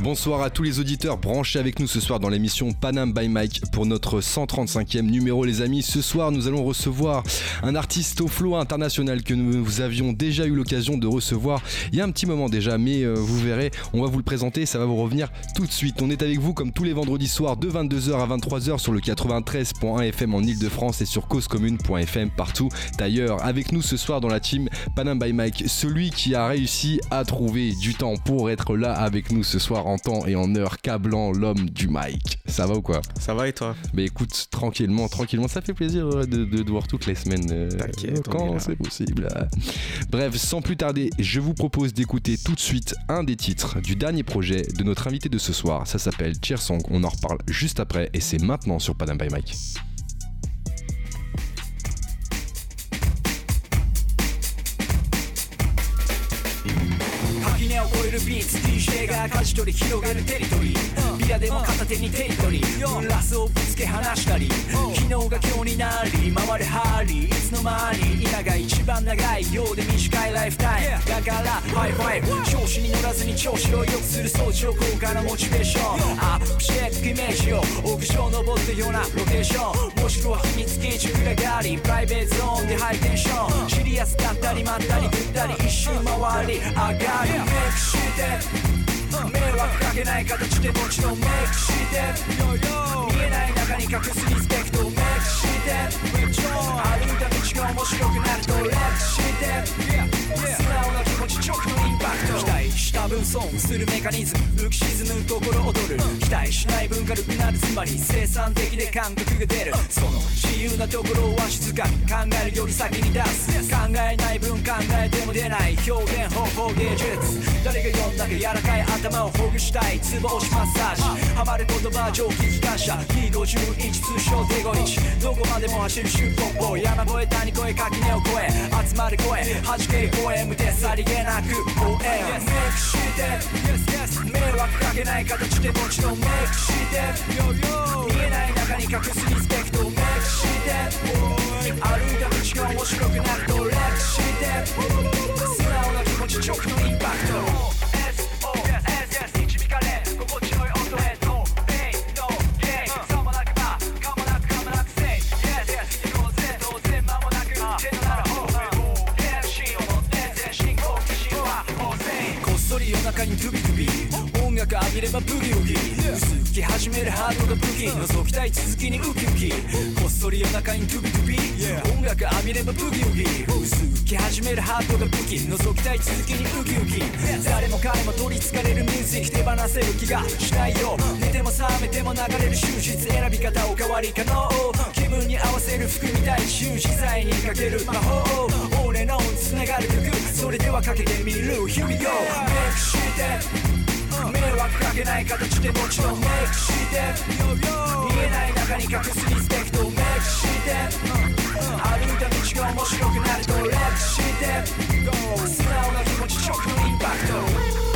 Bonsoir à tous les auditeurs branchés avec nous ce soir dans l'émission Panam by Mike pour notre 135e numéro les amis. Ce soir nous allons recevoir un artiste au flow international que nous avions déjà eu l'occasion de recevoir il y a un petit moment déjà mais euh, vous verrez on va vous le présenter ça va vous revenir tout de suite. On est avec vous comme tous les vendredis soirs de 22h à 23h sur le 93.1 FM en Ile-de-France et sur causecommune.fm partout d'ailleurs avec nous ce soir dans la team Panam by Mike celui qui a réussi à trouver du temps pour être là avec nous ce soir en temps et en heure, câblant l'homme du mic. Ça va ou quoi? Ça va et toi? Mais écoute, tranquillement, tranquillement, ça fait plaisir euh, de, te voir toutes les semaines. Euh, quand c'est possible. Bref, sans plus tarder, je vous propose d'écouter tout de suite un des titres du dernier projet de notre invité de ce soir. Ça s'appelle Cheer Song. On en reparle juste après et c'est maintenant sur Padam by Mike. えるビーツ DJ が舵取り広げるテリトリー。ビアでも片手にテリトリー。ラスをぶつけ離したり。昨日が今日になり回るハーリーいつの間に今が一番長いようで短いライフタイム。だからハイファイブ調子に乗らずに調子を良くする相乗効果のモチベーション。アップしていくイメージを屋上登ってようなロケーション。もしくは秘密基地暗がりプライベートゾーンでハイテンション。シリアスだったりまったりぐったり一周回り上がりメイクして迷惑かけない形でもちろんメイクして見えない中に隠すリスペクトメイクして歩いた道が面白くなるとレックして素直分損するメカニズム。浮き沈む心躍る。期待しない文化力なるつまり生産的で感覚が出る。その自由なところは静かに考えるより先に出す。考えない分考えても出ない表現方法芸術。誰が読んだか柔らかい頭をほぐしたい。ツボ押しマッサージ。ハマる言葉蒸気機関車 T51 通称手5日どこまでも走るシューポッポ。山越え谷越え垣根を越え。集まる声。弾ける声。無手さりげなく。応援して迷惑かけない形でもちろんメイクして見えない中に隠すリスペクトメイクして。歩いた道が面白くなるとレックして。素直な気持ち直のインパクト。に首首音楽浴びればブギウギ薄き始めるハートが武器覗きたい続きにウキウキこっそり夜中にトゥビトゥビ音楽浴びればブギウギ薄き始めるハートが武器覗きたい続きにウキウキ誰も彼も取りつかれるミュージック手放せる気がしないよ寝ても覚めても流れる終日選び方おかわり可能気分に合わせる服みたい習自在にかける魔法。俺のつながる曲。それではかけてみる。Here we go 迷惑かけない形でもちろん。メイクして見えない中に隠すリスペクトをメイクして歩いた道が面白くなるとレックして素直な気持ち直のインパクト。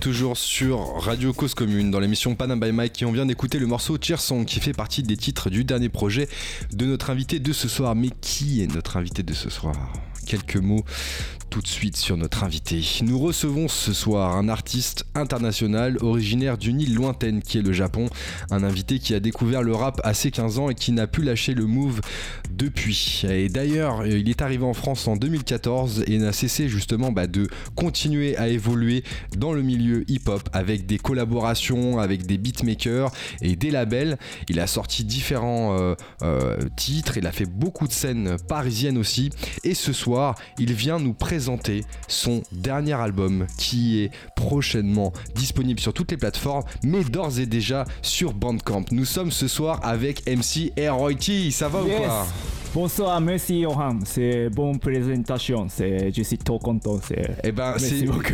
Toujours sur Radio Cause Commune dans l'émission Panam by Mike et on vient d'écouter le morceau Cheer Song qui fait partie des titres du dernier projet de notre invité de ce soir. Mais qui est notre invité de ce soir? Quelques mots tout de suite sur notre invité. Nous recevons ce soir un artiste international originaire d'une île lointaine qui est le Japon. Un invité qui a découvert le rap à ses 15 ans et qui n'a pu lâcher le move depuis. Et d'ailleurs, il est arrivé en France en 2014 et n'a cessé justement bah, de continuer à évoluer dans le milieu hip-hop avec des collaborations avec des beatmakers et des labels. Il a sorti différents euh, euh, titres, il a fait beaucoup de scènes parisiennes aussi. Et ce soir, il vient nous présenter son dernier album qui est prochainement disponible sur toutes les plateformes, mais d'ores et déjà sur Bandcamp. Nous sommes ce soir avec MC T. Ça va ou quoi Bonsoir, merci Johan. C'est bonne présentation. C'est, je suis trop content. C'est, eh ben,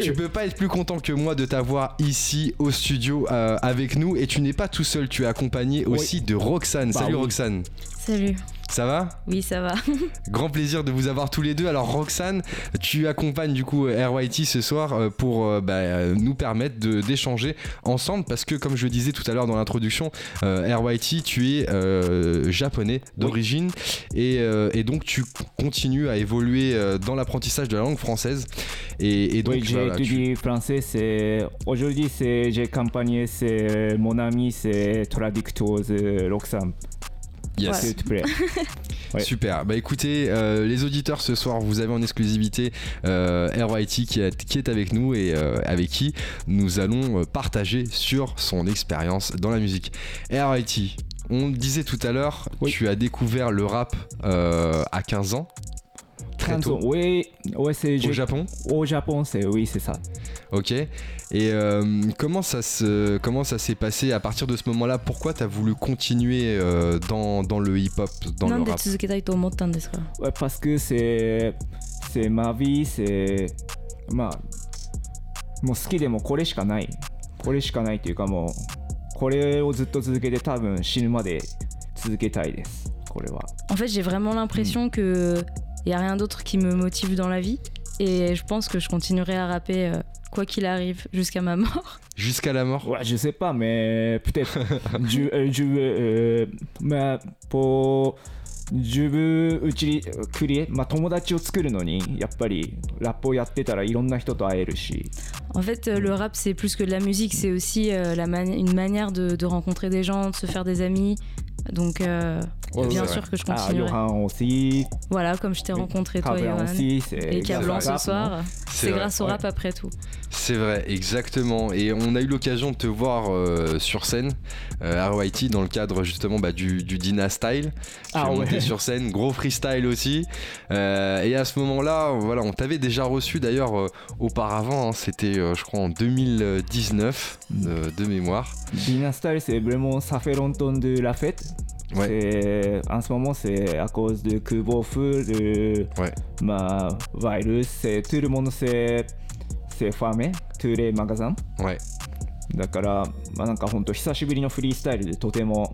tu peux pas être plus content que moi de t'avoir ici au studio euh, avec nous. Et tu n'es pas tout seul. Tu es accompagné aussi de Roxane. Bah Salut Roxane. Salut. Ça va Oui, ça va. Grand plaisir de vous avoir tous les deux. Alors Roxane, tu accompagnes du coup RYT ce soir euh, pour euh, bah, nous permettre d'échanger ensemble parce que comme je le disais tout à l'heure dans l'introduction, euh, RYT, tu es japonais d'origine et, donc tu continues à évoluer dans l'apprentissage de la langue française. Et, donc, oui, j'ai étudié français. C'est aujourd'hui j'ai accompagné c'est mon ami, c'est traducteur Roxane. Yes. Super. Bah écoutez, euh, les auditeurs ce soir, vous avez en exclusivité euh, RYT qui est, qui est, avec nous et euh, avec qui nous allons partager sur son expérience dans la musique. RYT, on le disait tout à l'heure, tu as découvert le rap à 15 ans Très tôt. Oui, ouais, c'est au Japon. Au Japon, c'est oui, c'est ça. Ok. Et euh, comment ça se comment ça s'est passé à partir de ce moment-là Pourquoi tu as voulu continuer euh, dans, dans, le hip-hop, dans le rap ouais, Parce que c'est c'est ma vie, c'est まあもう好きでもこれしかないこれしかないというかもうこれをずっと続けて多分死ぬまで続けたいですこれは En fait j'ai vraiment l'impression que il y a rien d'autre qui me motive dans la vie et je pense que je continuerai à rapper euh, quoi qu'il arrive, jusqu'à ma mort. Jusqu'à la mort Ouais, je sais pas, mais peut-être. je, euh, je, euh, mais pour 自分うちクリエ、まあ、友達を作るのにやっぱりラップをやってたらいろんな人と会えるし En fait, le rap, c'est plus que de la musique, c'est aussi euh, la mani une manière de, de rencontrer des gens, de se faire des amis. donc, euh, ouais, bien sûr que je continuerai. Ah, Johan aussi. Voilà, comme je t'ai rencontré, toi, Johan. Aussi, et Cablan ce soir. C'est grâce au rap après tout. C'est vrai, exactement. Et on a eu l'occasion de te voir euh, sur scène, euh, RYT, dans le cadre justement bah, du, du, Dina Style. Tu ah, monté sur scène, gros freestyle aussi. Euh, et à ce moment-là, voilà, on t'avait déjà reçu d'ailleurs auparavant, hein, c'était je crois en 2019 de mémoire. Dina Style, c'est vraiment ça fait longtemps de la fête. Ouais. En ce moment, c'est à cause de Kubo Fu, de ouais. ma virus, tout le monde c'est c'est fermé, tous les magasins. Ouais. だから、まあ、なんか本当久しぶりのフリースタイルでとても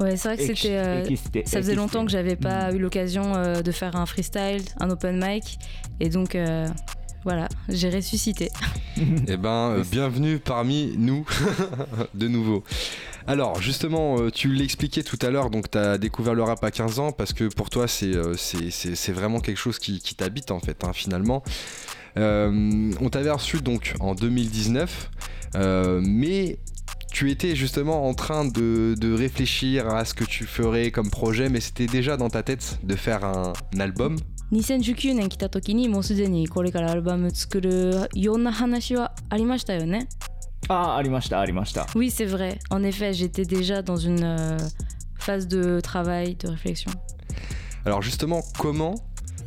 Ouais, c'est vrai que c'était. Euh, ça faisait longtemps que j'avais pas eu l'occasion euh, de faire un freestyle, un open mic. Et donc, euh, voilà, j'ai ressuscité. eh ben, bienvenue parmi nous, de nouveau. Alors justement, tu l'expliquais tout à l'heure, donc tu as découvert le rap à 15 ans parce que pour toi c'est c'est vraiment quelque chose qui, qui t'habite en fait, hein, finalement. Euh, on t'avait reçu donc en 2019, euh, mais tu étais justement en train de, de, réfléchir à ce que tu ferais comme projet, mais c'était déjà dans ta tête de faire un, un album 2019年来た時にもうすでにこれからアルバム作るような話はありましたよねあありましたありました Oui c'est vrai en effet j'étais déjà dans une euh, phase de travail de réflexion Alors justement comment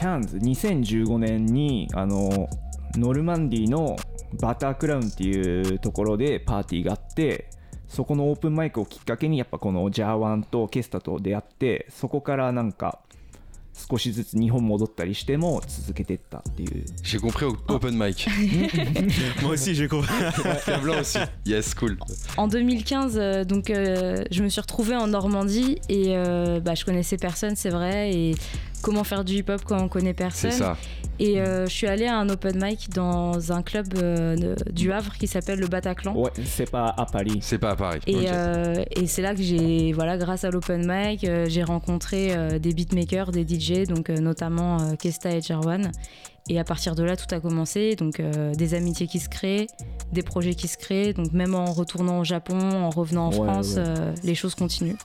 キャンズ2015年にあのノルマンディのバタークラウンっていうところでパーティーがあってそこのオープンマイクをきっかけにやっぱこのジャーワンとケスタと出会ってそこからなんか少しずつ日本戻ったりしても続けてったっていう J'ai compris au- open mic. Moi aussi, j'ai compris. Cablan aussi. Yes, cool. En 2015, euh, donc, euh, je me suis retrouvée en Normandie et euh, bah, je connaissais personne, c'est vrai. Et comment faire du hip-hop quand on connaît personne C'est ça. Et euh, je suis allée à un open mic dans un club euh, du Havre qui s'appelle le Bataclan. Ouais, c'est pas à Paris. C'est pas à Paris. Et, euh, et c'est là que j'ai, voilà, grâce à l'open mic, euh, j'ai rencontré euh, des beatmakers, des DJ, donc euh, notamment euh, Kesta et Jarwan. Et à partir de là, tout a commencé. Donc euh, des amitiés qui se créent, des projets qui se créent. Donc même en retournant au Japon, en revenant en Ouais, France, ouais. euh, les choses continuent.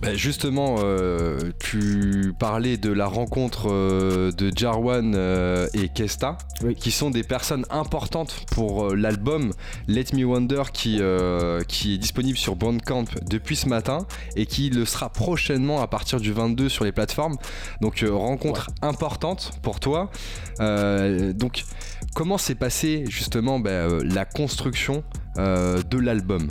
Bah, justement, euh, tu parlais de la rencontre euh, de Jarwan euh, et Kesta, Oui. qui sont des personnes importantes pour l'album Let Me Wonder qui, qui est disponible sur Bandcamp depuis ce matin et qui le sera prochainement à partir du 22 sur les plateformes. Donc rencontre importante pour toi. Donc comment s'est passée justement bah, la construction de l'album?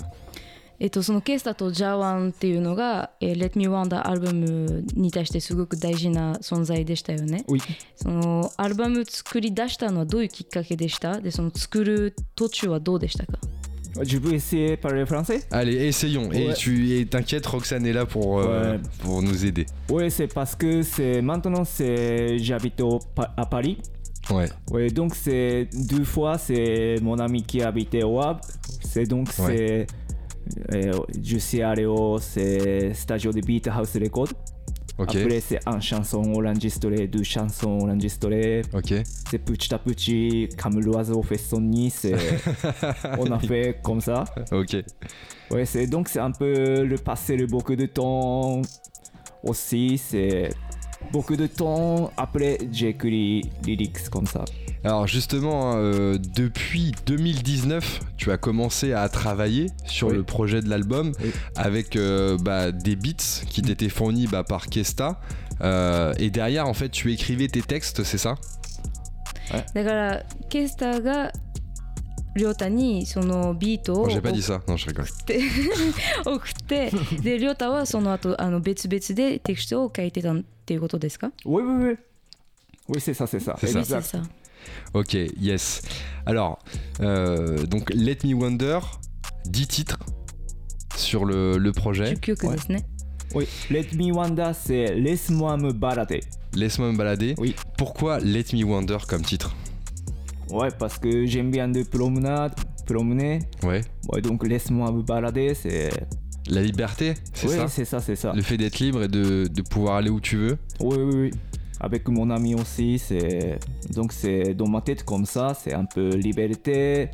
えっと、そのケスタとジャワンっていうのが「えー Let Me Wonder」アルバムに対してすごく大事な存在でしたよね。 Oui. そのアルバム作り出したのはどういうきっかけでしたでその作る途中はどうでしたか Je veux essayer de parler français Allez, essayons. Et Ouais. tu et t'inquiète, Roxane est là pour, euh, Ouais. pour nous aider. Oui, c'est parce que c'est maintenant c'est j'habite au Pa- à Paris. Ouais. Oui, donc c'est deux fois c'est mon ami qui habitait au Havre. C'est donc c'est euh, je suis allé au c'est studio de Beat House Record. Après c'est un chanson enregistré, deux chansons enregistrées. Ok. C'est petit à petit comme l'oiseau fait son nid. on a fait comme ça. Ok. Ouais, c'est donc c'est un peu le passé de beaucoup de temps aussi. C'est beaucoup de temps après j'ai écrit lyrics comme ça. Alors justement, hein, euh, depuis 2019, tu as commencé à travailler sur Oui. le projet de l'album Oui. avec euh, bah, des beats qui t'étaient fournis bah, par Kesta. Euh, et derrière, en fait, tu écrivais tes textes, c'est ça だからケスタがりょうたにそのビートを Oh, J'ai pas dit ça. Non, je rigole. 送ってでりょうたはその後あの別々でテクストを書いてた っていうことですか Oui, oui, oui. Oui, c'est ça, c'est ça. C'est ça. Oui, c'est Exact. ça. Ok, yes. Alors, euh, donc Let Me Wonder, 10 titres sur le, le projet. 10曲ですね、 Oui, Let Me Wonder, c'est Laisse-moi me balader. Laisse-moi me balader. Oui. Pourquoi Let Me Wonder comme titre Ouais, parce que j'aime bien de promenade, promener. Ouais. Ouais, donc Laisse-moi me balader, c'est. la liberté, c'est Oui, ça c'est ça, c'est ça. Le fait d'être libre et de, de pouvoir aller où tu veux. Oui, oui, oui. Avec mon ami aussi, c'est. Donc, c'est dans ma tête comme ça, c'est un peu liberté.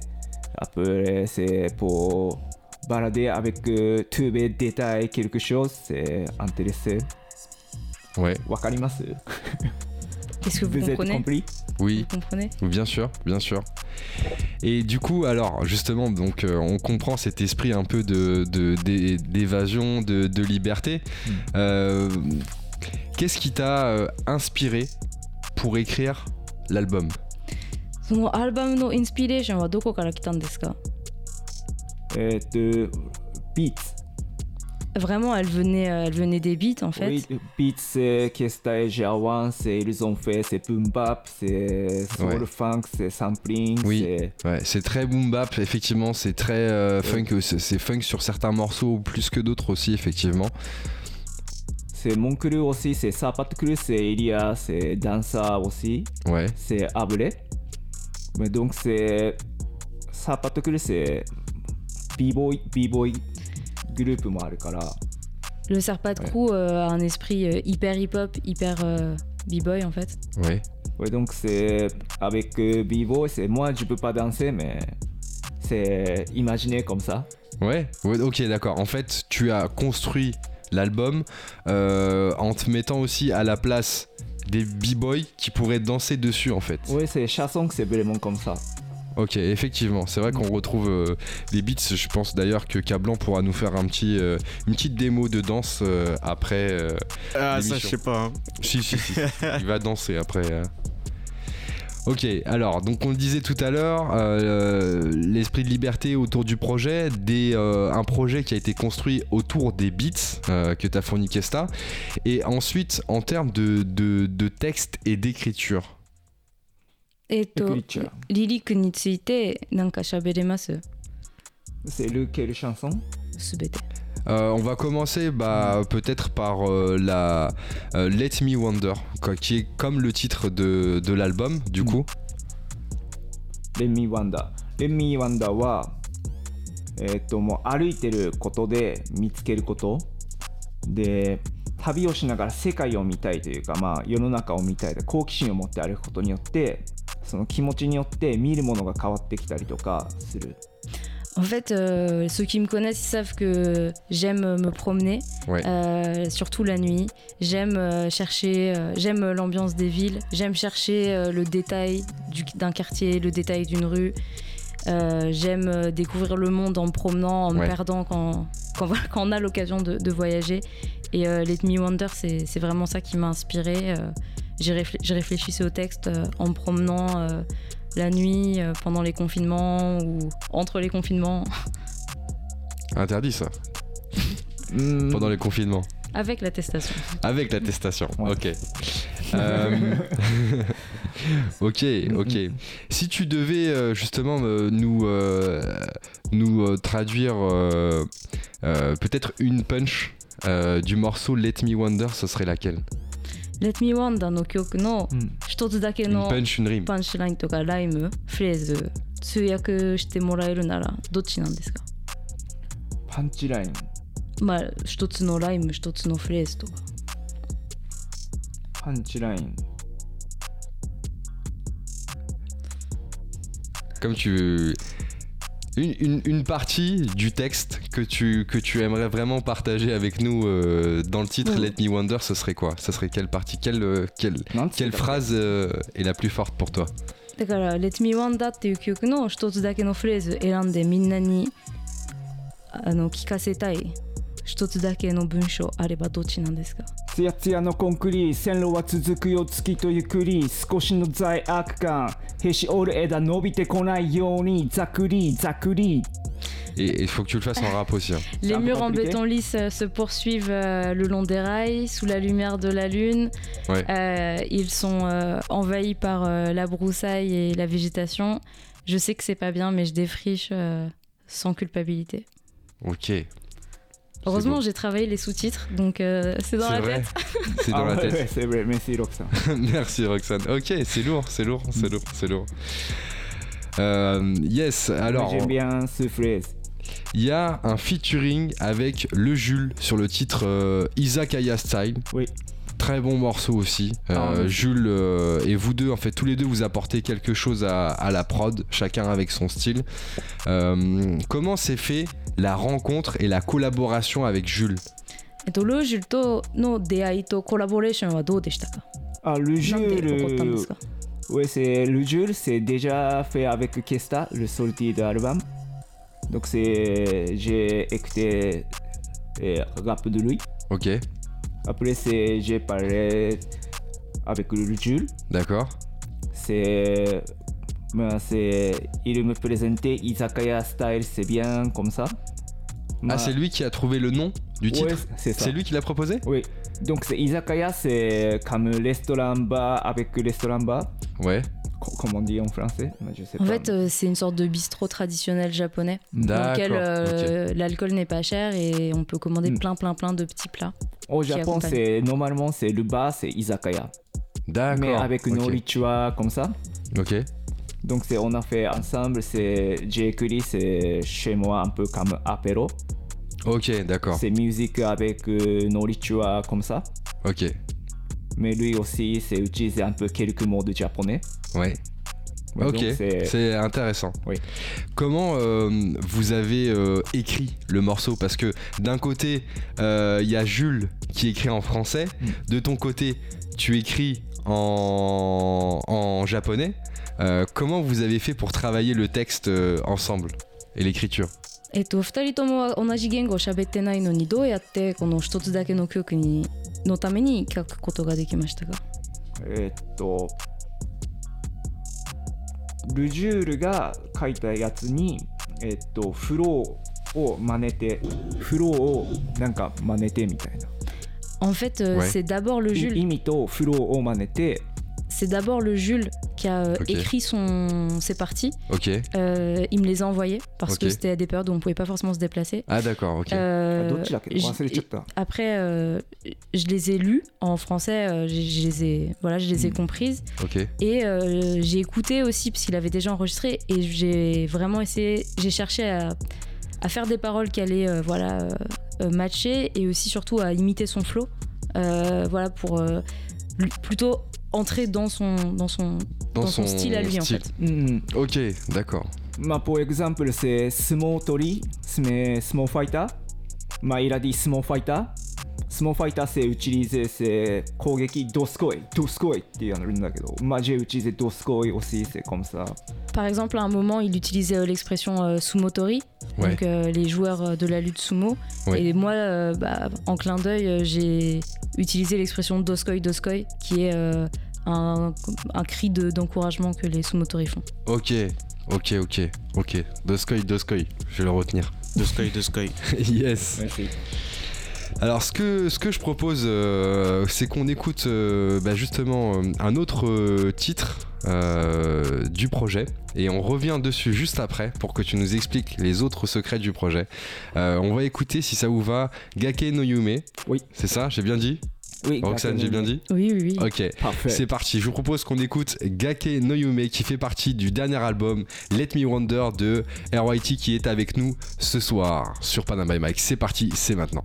Après, c'est pour balader avec euh, tous les détails, quelque chose, c'est intéressé. Ouais. Wakarimasu Qu'est-ce que vous, Vous êtes comprenez compris Oui, Vous comprenez bien sûr, bien sûr. Et du coup, alors justement, donc euh, on comprend cet esprit un peu de de- d'é- d'évasion, de, de liberté. Mm. Euh, Qu'est-ce qui t'a euh, inspiré pour écrire l'album そのアルバムのインスピレーションはどこから来たんですか Euh, de beats. Vraiment, elle venait, euh, elle venait des beats en fait. Oui, beats, c'est Kesta et Jawan, c'est ils ont fait, c'est boom bap, c'est soul Ouais. funk, c'est sampling, Oui. c'est Ouais, c'est très boom bap, effectivement, c'est très euh, funk, c'est c'est funk sur certains morceaux plus que d'autres aussi, effectivement. c'est mon crew aussi, c'est Sapat crew, c'est Ilia, c'est Dansa aussi, Ouais, c'est Ablé. Mais donc c'est Sapat crew, c'est B-boy, B-boy groupe もあるから、 Le Serpat Crew euh, a un esprit euh, hyper hip-hop, hyper euh, b-boy en fait. ouais. Ouais, donc c'est avec euh, B-boy, c'est moi je peux pas danser, mais c'est imaginé comme ça. Ouais, ouais, ok, d'accord. En fait, tu as construit l'album euh, en te mettant aussi à la place des b-boys qui pourraient danser dessus, en fait. Oui, c'est chanson, c'est vraiment comme ça. Ok, effectivement, c'est vrai qu'on retrouve euh, les beats. Je pense d'ailleurs que Cablan pourra nous faire un petit, euh, une petite démo de danse euh, après. euh, Ah, ça, je sais pas. hein. Si, si, si. Il va danser après. Ok, alors, donc on le disait tout à l'heure, euh, l'esprit de liberté autour du projet, des, euh, un projet qui a été construit autour des beats euh, que tu as fourni Kesta, et ensuite en termes de, de, de texte et d'écriture. えっ、と Écriture. リリックについてなんか喋れます C'est lequel chanson すべて Euh, on va commencer bah, peut-être par euh, la euh, Let Me Wonder, quoi, qui est comme le titre de, de l'album, du Mm. coup. Let Me Wonder Let Me Wonder はえーっともう歩いてることで見つけることで旅をしながら世界を見たいというか、まあ、世の中を見たいで好奇心を持って歩くことによって その気持ちによって見るものが変わってきたりとかする En fait, euh, ceux qui me connaissent ils savent que j'aime me promener, Ouais. euh, surtout la nuit. J'aime euh, chercher, euh, j'aime l'ambiance des villes, j'aime chercher euh, le détail du- d'un quartier, le détail d'une rue. Euh, j'aime euh, découvrir le monde en me promenant, en me Ouais. perdant quand, quand, voilà, quand on a l'occasion de, de voyager. Et euh, Let Me Wonder, c'est c'est vraiment ça qui m'a inspiré. J'ai réflé- réfléchissais au texte euh, en me promenant euh, la nuit, euh, pendant les confinements ou entre les confinements, Interdit ça, Mm. pendant les confinements. avec l'attestation. Avec l'attestation, Ouais. ok. Euh, ok, ok. Si tu devais euh, justement euh, nous, euh, nous euh, traduire euh, euh, peut-être une punch euh, du morceau Let Me Wonder, ce serait laquelle? Let Me Wonder の曲のうん一つだけの.パンチラインとかライム、フレーズ、通訳してもらえるならどっちなんですか？パンチラインまあ一つのライム、一つのフレーズとか。パンチライン Comme tu... Une, une- une partie du texte que tu, que tu aimerais vraiment partager avec nous euh, dans le titre Mm. Let Me Wonder, ce serait quoi Ce serait quelle partie quelle, euh, quelle, なんつって quelle た phrase euh, est la plus forte pour toi だから「Let Me Wonder」っていう曲の一つだけのフレーズ選んでみんなにあの聞かせたい 一つだけの文章あればどっちなんですかつやつやのコンクリ線路は続くよ月とゆっくり少しの罪悪感へし折る枝伸びてこないようにざくりざくり Et il faut que tu le fasses en rap aussi. hein. Les un peu murs en compliqué. béton lisse euh, se poursuivent euh, le long des rails, sous la lumière de la lune. Ouais. Euh, ils sont euh, envahis par euh, la broussaille et la végétation. Je sais que c'est pas bien, mais je défriche euh, sans culpabilité. Ok. Heureusement, j'ai travaillé les sous-titres, donc euh, c'est dans la vrai. tête. C'est dans Ah la ouais, tête. ouais, c'est vrai merci Roxane Merci Roxane. Ok, c'est lourd, c'est lourd, c'est lourd, c'est lourd. Euh, yes, alors j'aime bien ce phrase il y a un featuring avec le Jules sur le titre euh, Izakaya Style. Oui Très bon morceau aussi. Euh, Ah, oui. Jules euh, et vous deux, en fait, tous les deux, vous apportez quelque chose à, à la prod, chacun avec son style. Euh, comment s'est fait la rencontre et la collaboration avec Jules えっと、ルージュとの出会いとコラボレーションはどうでしたか Ah, le なんで起こったんです Jules, か ouais, c'est le Jules, c'est déjà fait avec Kesta, le sorti de l'album. Donc c'est, j'ai écouté eh, rap de lui. Ok, Après c'est, j'ai parlé avec le Jules. d'accord. C'est, ben, c'est, il me présentait Izakaya style, c'est bien comme ça. Ah, c'est lui qui a trouvé le nom du titre Ouais, c'est lui qui l'a proposé? Oui. Donc c'est Izakaya, c'est comme restaurant bar avec restaurant bar. Ouais. Co- Comment on dit en français Je sais En pas. fait, euh, c'est une sorte de bistrot traditionnel japonais dans D'accord. lequel euh, l'alcool n'est pas cher et on peut commander Mm. plein, plein, plein de petits plats. Au Japon, c'est normalement c'est le bar, c'est izakaya. D'accord. Mais avec une ok. nourriture comme ça. Ok. Donc c'est on a fait ensemble, c'est j'ai écrit c'est chez moi un peu comme apéro. Ok, d'accord. C'est musique avec euh, nourriture comme ça. Ok. Mais lui aussi, c'est utiliser un peu quelques mots de japonais. Ouais. Ok, c'est- intéressant. Oui. Comment euh, vous avez euh, écrit le morceau? Parce que d'un côté, euh, il y a Jules qui écrit en français. Mm. De ton côté, tu écris en, en japonais. Comment vous avez fait pour travailler le texte ensemble et l'écriture? えっと、2人とも同じ言語を喋ってないのにどうやってこの一つだけの曲にのために書くことができましたか？えーっとルジュールが書いたやつに、えっと、フローを真似てフローをなんか真似てみたいな En fait, euh, Ouais. c'est d'abord le い Jules, 意味とフローを真似て C'est d'abord le Jules qui a euh, écrit son, ses parties. Euh, il me les a envoyées parce que c'était à des périodes où on pouvait pas forcément se déplacer. Ah d'accord, ok. Euh, après, je les ai lues en français, je, les ai, voilà, je les ai hmm. comprises. Et j'ai écouté aussi parce qu'il avait déjà enregistré et j'ai vraiment essayé, j'ai cherché à, faire des paroles qui allaient voilà, matcher et aussi surtout à imiter son flow. voilà pour plutôt entrer dans son, dans son, dans, son, style à lui en fait. Mm, mm. Ok, d'accord. Ma, pour exemple, c'est Small Tori, Small Fighter. Ma, il a dit Small Fighter. 相撲ファイター。相撲ファイター c'est utiliser c'est 攻撃ドスコイ、ドスコイってやるんだけど、まあ、j'ai utilisé ドスコイ aussi, c'est comme ça. Par exemple, à un moment, il utilisait euh, l'expression euh, sumotori, Ouais. donc euh, les joueurs euh, de la lutte sumo. Ouais. Et moi, euh, bah, en clin d'œil, euh, j'ai utilisé l'expression doskoi doskoi, qui est euh, un, un cri de- d'encouragement que les sumotori font. Ok, ok, ok, ok. Doskoi, Doskoi, je vais le retenir. De Sky, de Sky. yes. Merci. Alors ce que, ce que je propose, euh, c'est qu'on écoute euh, bah, justement euh, un autre titre euh, du projet et on revient dessus juste après pour que tu nous expliques les autres secrets du projet. Euh, on va écouter si ça vous va Gake no Yume. Oui. C'est ça, j'ai bien dit? Oui, Roxane, j'ai bien dit? Oui, oui, oui. Ok. Parfait. C'est parti, je vous propose qu'on écoute Gake no Yume qui fait partie du dernier album Let Me Wonder de RYT qui est avec nous ce soir sur Panam by Mike. C'est parti, c'est maintenant.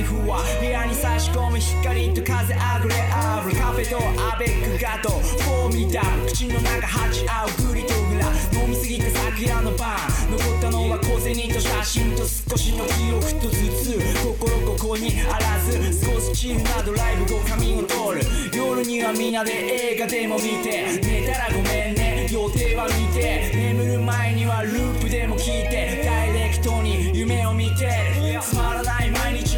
りとふわりふわ部屋に差し込む光と風あぐれあぶるカフェとアベックガトフォーミダム口の中鉢合うグリとグラ飲みすぎた桜のパン残ったのは小銭と写真と少しの記憶と頭痛。心ここにあらず。少しチルなドライブ後髪を通る。夜にはみんなで映画でも見て。寝たらごめんね。予定は見て。眠る前にはループでも聞いて。ダイレクトに夢を見て。つまらない毎日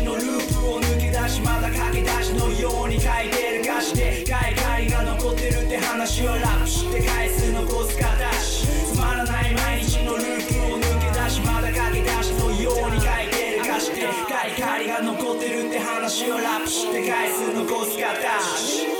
まだ駆け出しのように書いてる歌詞で外界が残ってるって話。をラップして回数残す形つまらない毎日のループを抜け出しまだ駆け出しのように書いてる。歌詞で外界が残ってる。って話をラップして回数残す形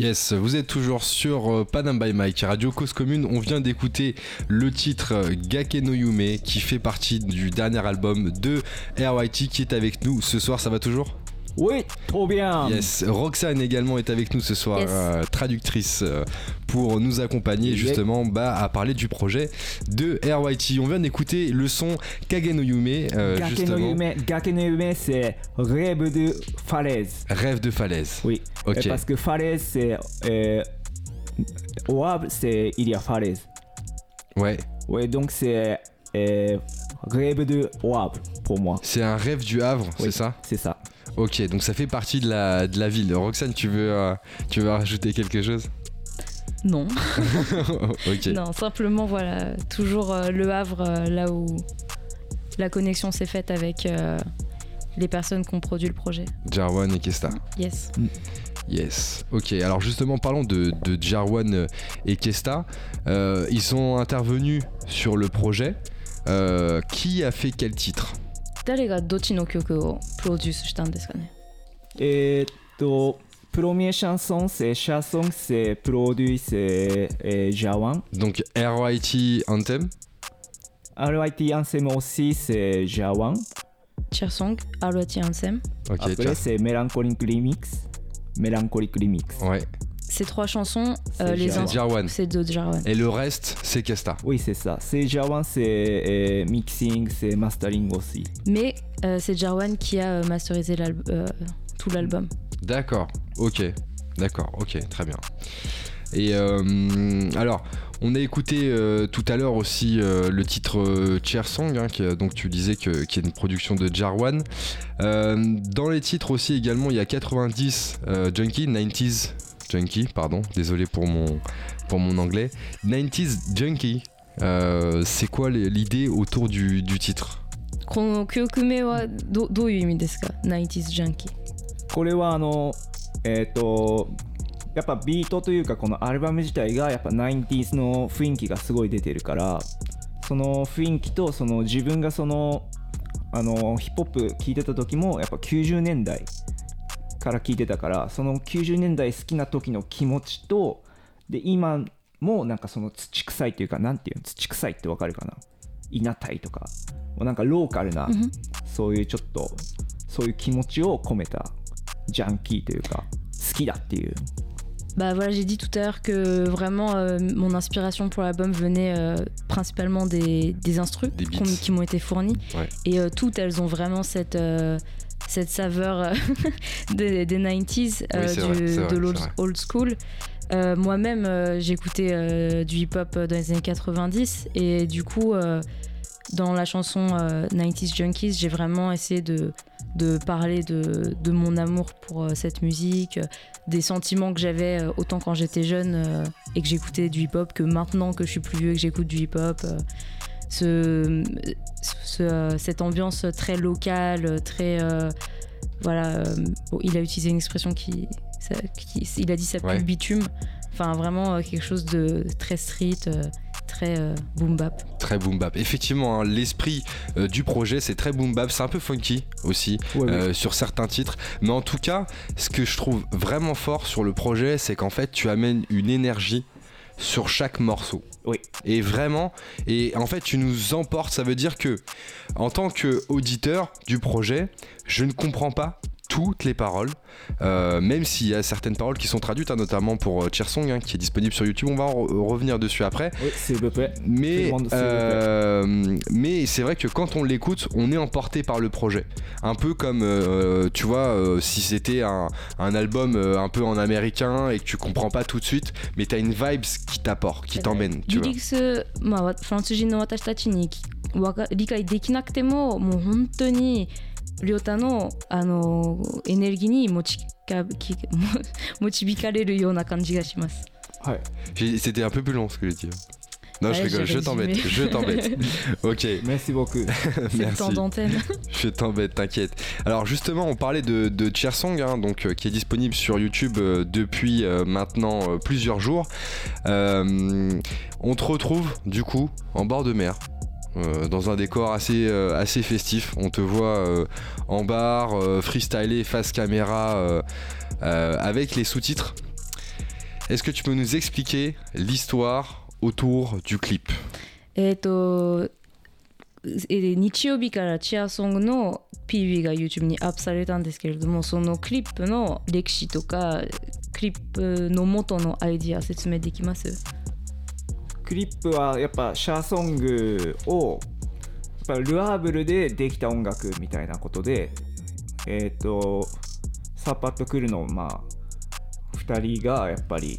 Yes, vous êtes toujours sur euh, Panam by Mike, Radio Cause Commune. On vient d'écouter le titre euh, Gake Yume qui fait partie du dernier album de RYT qui est avec nous ce soir. Ça va toujours? Oui, trop bien. Yes, Roxane également est avec nous ce soir, Yes. euh, traductrice euh, pour nous accompagner justement bah, à parler du projet de RYT. On vient d'écouter le son Kage no Yume, euh. Yume, Yume, c'est rêve de falaise. Rêve de falaise. Oui. Ok. Parce que falaise, c'est. euh, Havre, c'est il y a falaise. Ouais, Oui, donc c'est euh, rêve de Havre pour moi. c'est un rêve du Havre, Oui. c'est ça? C'est ça. Ok, donc ça fait partie de la, de la ville. Roxane, tu veux, euh, tu veux rajouter quelque chose? Non. Ok. Non, simplement voilà, toujours euh, le Havre, euh, là où la connexion s'est faite avec les personnes qui ont produit le projet. Jarwan et Kesta. Yes. Yes. Ok, alors justement, parlons de, de Jarwan et Kesta. Euh, ils sont intervenus sur le projet. Euh, qui a fait quel titre? 誰がどっちの曲をプロデュースしたんですかねえーっと、premier chanson, c'est chanson, c'est produit, c'est euh, Jawan. Donc RYT Anthem. RIT Anthem aussi, c'est Jawan. Cheer Song, ROT Anthem. Ok, Après, tiens. c'est Melancholic Remix. Melancholic Remix. Ouais, Ces trois chansons, euh, les Jarwan. uns, c'est Jarwan. c'est de Jarwan. Et le reste, c'est Kesta. Oui, c'est ça. C'est Jawan, c'est euh, mixing, c'est mastering aussi. Mais euh, c'est Jarwan qui a euh, masterisé euh, tout l'album. D'accord, ok, d'accord, ok, très bien. Et euh, alors, on a écouté euh, tout à l'heure aussi euh, le titre euh, Chair Song, hein, qui, donc tu disais que, qui est une production de Jarwan. Euh, dans les titres aussi également, il y a 90 euh, Junkie, 90s Junkie, pardon, désolé pour mon, pour mon anglais. 90s Junkie, euh, c'est quoi l'idée autour du, du titre? この曲名はどどういう意味ですか ?90s Junkie。これはあの、えっ、と、やっぱビートというかこのアルバム自体がやっぱ 90s の雰囲気がすごい出てるからその雰囲気とその自分がそのあのヒップホップ聴いてた時もやっぱ90年代から聴いてたからその90年代好きな時の気持ちとで今もなんかその土臭いというかなんていうの土臭いってわかるかな稲たいとかもうなんかローカルなそういうちょっとそういう気持ちを込めたジャンキーというか好きだっていう Bah voilà, j'ai dit tout à l'heure que vraiment euh, mon inspiration pour l'album venait euh, principalement des, des instrus Des qui m'ont été fournis. Ouais. Et euh, toutes, elles ont vraiment cette, euh, cette saveur euh, des, des 90s, euh, du- vrai, de l'old old school. Euh, Moi-même, euh, j'écoutais euh, du hip-hop dans les années 90 et du coup, dans la chanson euh, 90s Junkies, j'ai vraiment essayé de, de parler de, de mon amour pour cette musique, des sentiments que j'avais autant quand j'étais jeune et que j'écoutais du hip-hop que maintenant que je suis plus vieux et que j'écoute du hip-hop. Ce, ce- cette ambiance très locale, très. euh, voilà, euh, bon, il a utilisé une expression qui. ça- qui- il a dit ça pue Ouais. le bitume. Enfin, vraiment euh, quelque chose de très street, euh, très euh, boom bap. Très boom bap. Effectivement, hein, l'esprit euh, du projet, c'est très boom bap. C'est un peu funky aussi Ouais, sur certains titres. Mais en tout cas, ce que je trouve vraiment fort sur le projet, c'est qu'en fait, tu amènes une énergie sur chaque morceau. Oui. Et vraiment, et en fait, tu nous emportes. Ça veut dire que, en tant qu'auditeur du projet, je ne comprends pas toutes les paroles, euh, même s'il y a certaines paroles qui sont traduites, hein, notamment pour euh, Cheersong, hein, qui est disponible sur YouTube. On va en re- revenir dessus après. Oui, s'il vous plaît. Tout Mais, le monde, s'il vous plaît. euh, mais c'est vrai que quand on l'écoute, on est emporté par le projet. Un peu comme, euh, tu vois, euh, si c'était un, un album euh, un peu en américain et que tu comprends pas tout de suite, mais t'as une vibe qui t'apporte, qui t'emmène, tu リvois. リックス、まあ、わフランス人の私たちにきわか理解できなくてももう本当に 亮太のあのエネルギーに持ちかきも導かれるような感じがします。はい。 J'ai- C'était un peu plus long ce que j'ai dit. Non, je Ouais, rigole, j'ai je t'embête, résumé. je t'embête. ok, Merci beaucoup. C'est le temps merci. d'antenne. Je t'embête, t'inquiète. Alors justement, on parlait de, de Cheersong, hein, donc euh, qui est disponible sur YouTube euh, depuis euh, maintenant euh, plusieurs jours. Euh, on te retrouve du coup en bord de mer. euh, dans un décor assez, euh, assez festif, on te voit euh, en bar, euh, freestyler face caméra euh, euh, avec les sous-titres. est-ce que tu peux nous expliquer l'histoire autour du clip えっ、とえー日曜日からチアソングの PV が YouTube にアップされたんですけれどもそのクリップの歴史とかクリップの元のアイディア説明できます クリップはやっぱシャーソングをやっぱルアーブルでできた音楽みたいなことでえっ、とサーパッと来るのまあ2人がやっぱり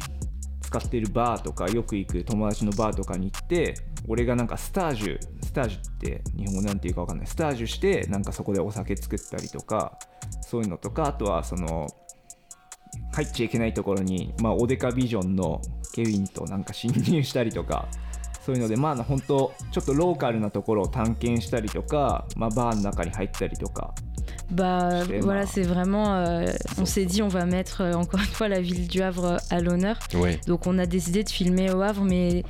使ってるバーとかよく行く友達のバーとかに行って俺がなんかスタージュスタージュって日本語なんていうかわかんない。スタージュしてなんかそこでお酒作ったりとかそういうのとかあとはその入っちゃいけないところに、まあ、オデカビジョンのケビンとなんか侵入したりとかそういうのでまあ本当ちょっとローカルなところを探検したりとか、まあ、バーの中に入ったりとか Bah voilà, c'est vraiment. euh, on s'est dit, on va mettre euh, encore une fois la ville du Havre à l'honneur. Oui. Donc on a décidé de filmer au Havre, mais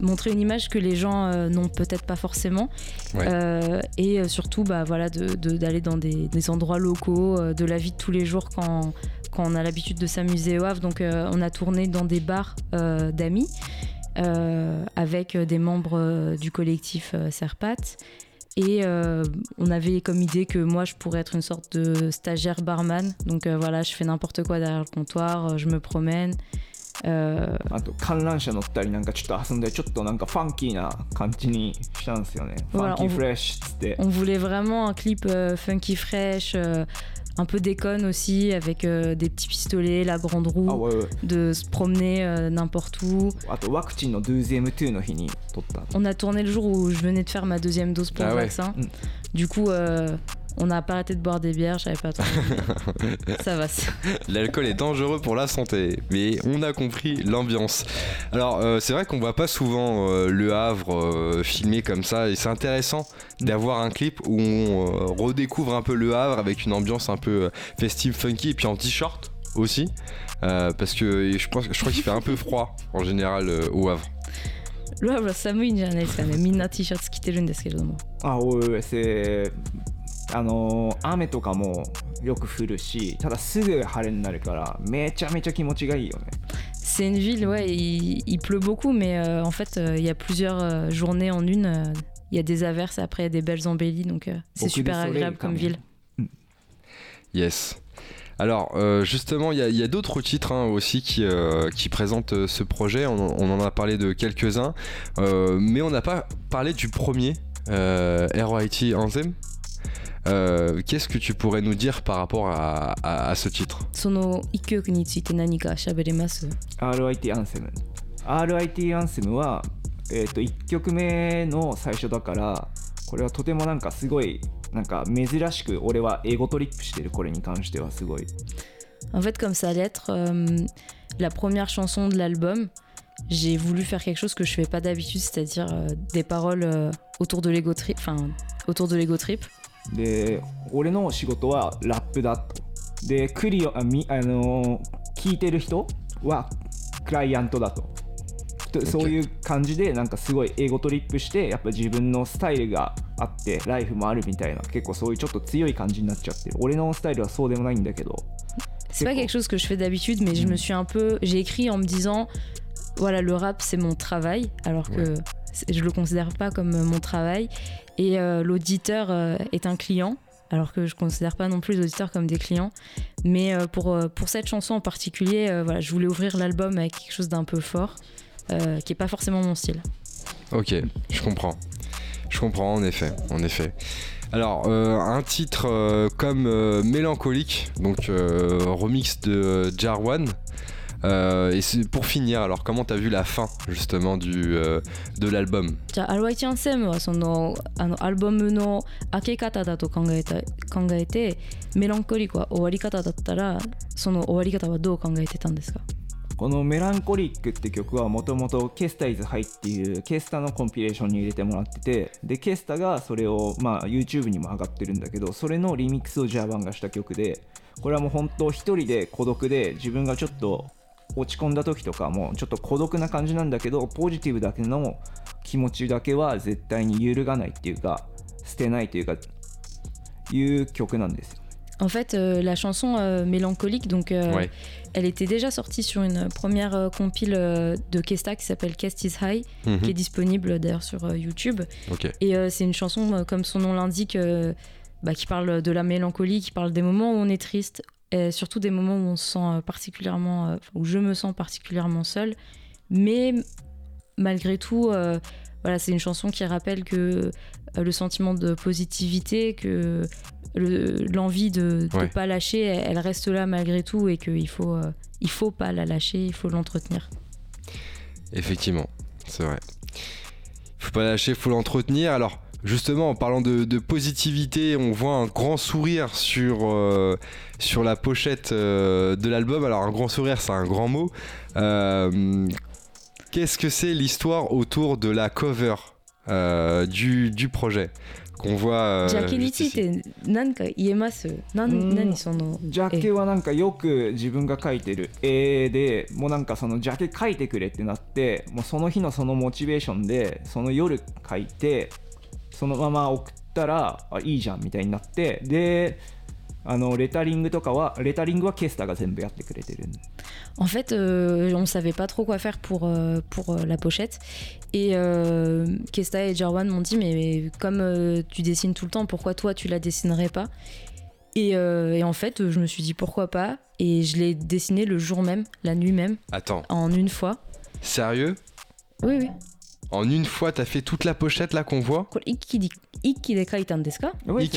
montrer une image que les gens euh, n'ont peut-être pas forcément. Ouais. Euh, et euh, surtout, bah, voilà, de- de- d'aller dans des, des endroits locaux, euh, de la vie de tous les jours quand, quand on a l'habitude de s'amuser au Havre. Donc on a tourné dans des bars d'amis. avec des membres du collectif Serpat. Et euh, on avait comme idée que moi je pourrais être une sorte de stagiaire barman. Donc euh, voilà, je fais n'importe quoi derrière le comptoir, je me promène. Euh, あと観覧車乗ったりなんかちょっと遊んでちょっとなんかファンキーな感じにしたんですよねファンキーフレッシュっつって on voulait vraiment un clip euh, funky fraîche, euh, un peu déconne aussi, avec euh, des petits pistolets, la grande あ roue, おいおい de se promener euh, n'importe où. あとワクチンの 2M2 の日に撮った On a tourné le jour où je venais de faire ma deuxième dose pour Ah le ouais. vaccin. Mm. Du coup, euh, on n'a pas arrêté de boire des bières, j'avais pas trop. ça va. ça. L'alcool est dangereux pour la santé, mais on a compris l'ambiance. Alors, euh, c'est vrai qu'on voit pas souvent euh, le Havre euh, filmé comme ça, et c'est intéressant d'avoir un clip où on euh, redécouvre un peu le Havre avec une ambiance un peu euh, festive, funky, et puis en t-shirt aussi, euh, parce que je, pense, je crois qu'il fait un peu froid en général euh, au Havre. ルアブラ寒いんじゃないですかねみんな T シャツ着てるんですけれどもあおいおいせ あのー雨とかもよく降るしただすぐ晴れになるからめちゃめちゃ気持ちがいいよね C'est une ville, ouais, il, il pleut beaucoup, mais euh, en fait, euh, il y a plusieurs euh, journées en une. euh, Il y a des averses, après il y a des belles embellies, donc euh, c'est Beaucoup de super soleil, agréable quand comme même. ville. Yes. Alors euh, justement, il y a, il y a d'autres titres hein, aussi qui, euh, qui présentent euh, ce projet. On, on en a parlé de quelques-uns, euh, mais on n'a pas parlé du premier, euh, RYT Anthem. Euh, Qu'est-ce que tu pourrais nous dire par rapport à, à- à ce titre その一曲について何か喋れます RIT アンセム RIT アンセムは、えー、と1曲目の最初だからこれはとてもなんかすごいなんか珍しく俺はエゴトリップしてるこれに関してはすごい En fait, comme ça allait être euh, la première chanson de l'album, j'ai voulu faire quelque chose que je fais pas d'habitude, c'est-à-dire euh, des paroles euh, autour de l'ego trip, enfin autour de l'ego trip. で俺の仕事はラップだと。でクリオあみあの聞いてる人はクライアントだと。とそういう感じでなんかすごい英語トリップしてやっぱ自分のスタイルがあってライフもあるみたいな。結構そういうちょっと強い感じになっちゃってる。俺のスタイルはそうでもないんだけど。C'est pas quelque chose que je fais d'habitude, mais je me suis un peu. J'ai écrit en me disant voilà, le rap c'est mon travail, alors que c'est- je le considère pas comme euh, mon travail. Et euh, l'auditeur euh, est un client, alors que je considère pas non plus les auditeurs comme des clients. Mais pour, pour cette chanson en particulier, voilà, je voulais ouvrir l'album avec quelque chose d'un peu fort, qui est pas forcément mon style. Ok, je comprends. Je comprends en effet, en effet. Alors, un titre comme Mélancolique, donc remix de Jarwan. Euh, et pour finir, alors comment t'as vu la fin justement du, euh, de l'album? じゃあ、アルワイチャンセムはそのあのアルバムの開け方だと考えた考えて、メランコリックは終わり方だったら、その終わり方はどう考えてたんですかこの「メランコリック」って曲はもともとケスタイズハイっていうケスタのコンピレーションに入れてもらっててでケスタがそれをまあ YouTube にも上がってるんだけどそれのリミックスをジャーバンがした曲でこれはもう本当一人で孤独で自分がちょっと落ち込んだ時とかもちょっと孤独な感じなんだけどポジティブだけの気持ちだけは絶対に揺るがないっていうか捨てないというかいう曲なんですよ En fait, euh, la chanson euh, mélancolique, donc, euh, Ouais. elle était déjà sortie sur une première euh, compile euh, de Kesta qui s'appelle Kest is High, Mhm. qui est disponible d'ailleurs sur euh, YouTube. Ok. Et euh, c'est une chanson, euh, comme son nom l'indique, euh, bah, qui parle de la mélancolie, qui parle des moments où on est triste, et surtout des moments où on se sent euh, particulièrement, euh, où je me sens particulièrement seule. Mais malgré tout, euh, voilà, c'est une chanson qui rappelle que le sentiment de positivité, que le- l'envie de ne Ouais. pas lâcher, elle, reste là malgré tout et qu'il faut, euh, il faut pas la lâcher, il faut l'entretenir. Effectivement, c'est vrai. Faut pas lâcher, faut l'entretenir. Alors, justement, en parlant de, de positivité, on voit un grand sourire sur, euh, sur la pochette euh, de l'album. Alors, un grand sourire, c'est un grand mot. Euh, Qu'est-ce que c'est l'histoire autour de la cover euh, du, du projet qu'on voit euh, じゃあ、ケニjuste チっ ici て何か言えますなんうん何そのジャケはなんかよく自分が描いてる絵でもうなんかそのジャケ描いてくれってなってもうその日のそのモチベーションでその夜描いて そのまま送ったらあいいじゃんみたいになってであのレタリングとかはレタリングはケスタが全部やってくれてるんで En fait, euh, on savait pas trop quoi faire pour, euh, pour euh, la pochette. Et euh, Kesta et Jarwan m'ont dit Mais comme euh, tu dessines tout le temps, pourquoi toi tu la dessinerais pas et, euh, et en fait, je me suis dit Pourquoi pas Et je l'ai dessiné le jour même, la nuit même, Attends, en une fois. sérieux Oui, oui. En une fois, t'as fait toute la pochette là qu'on voit. Oui,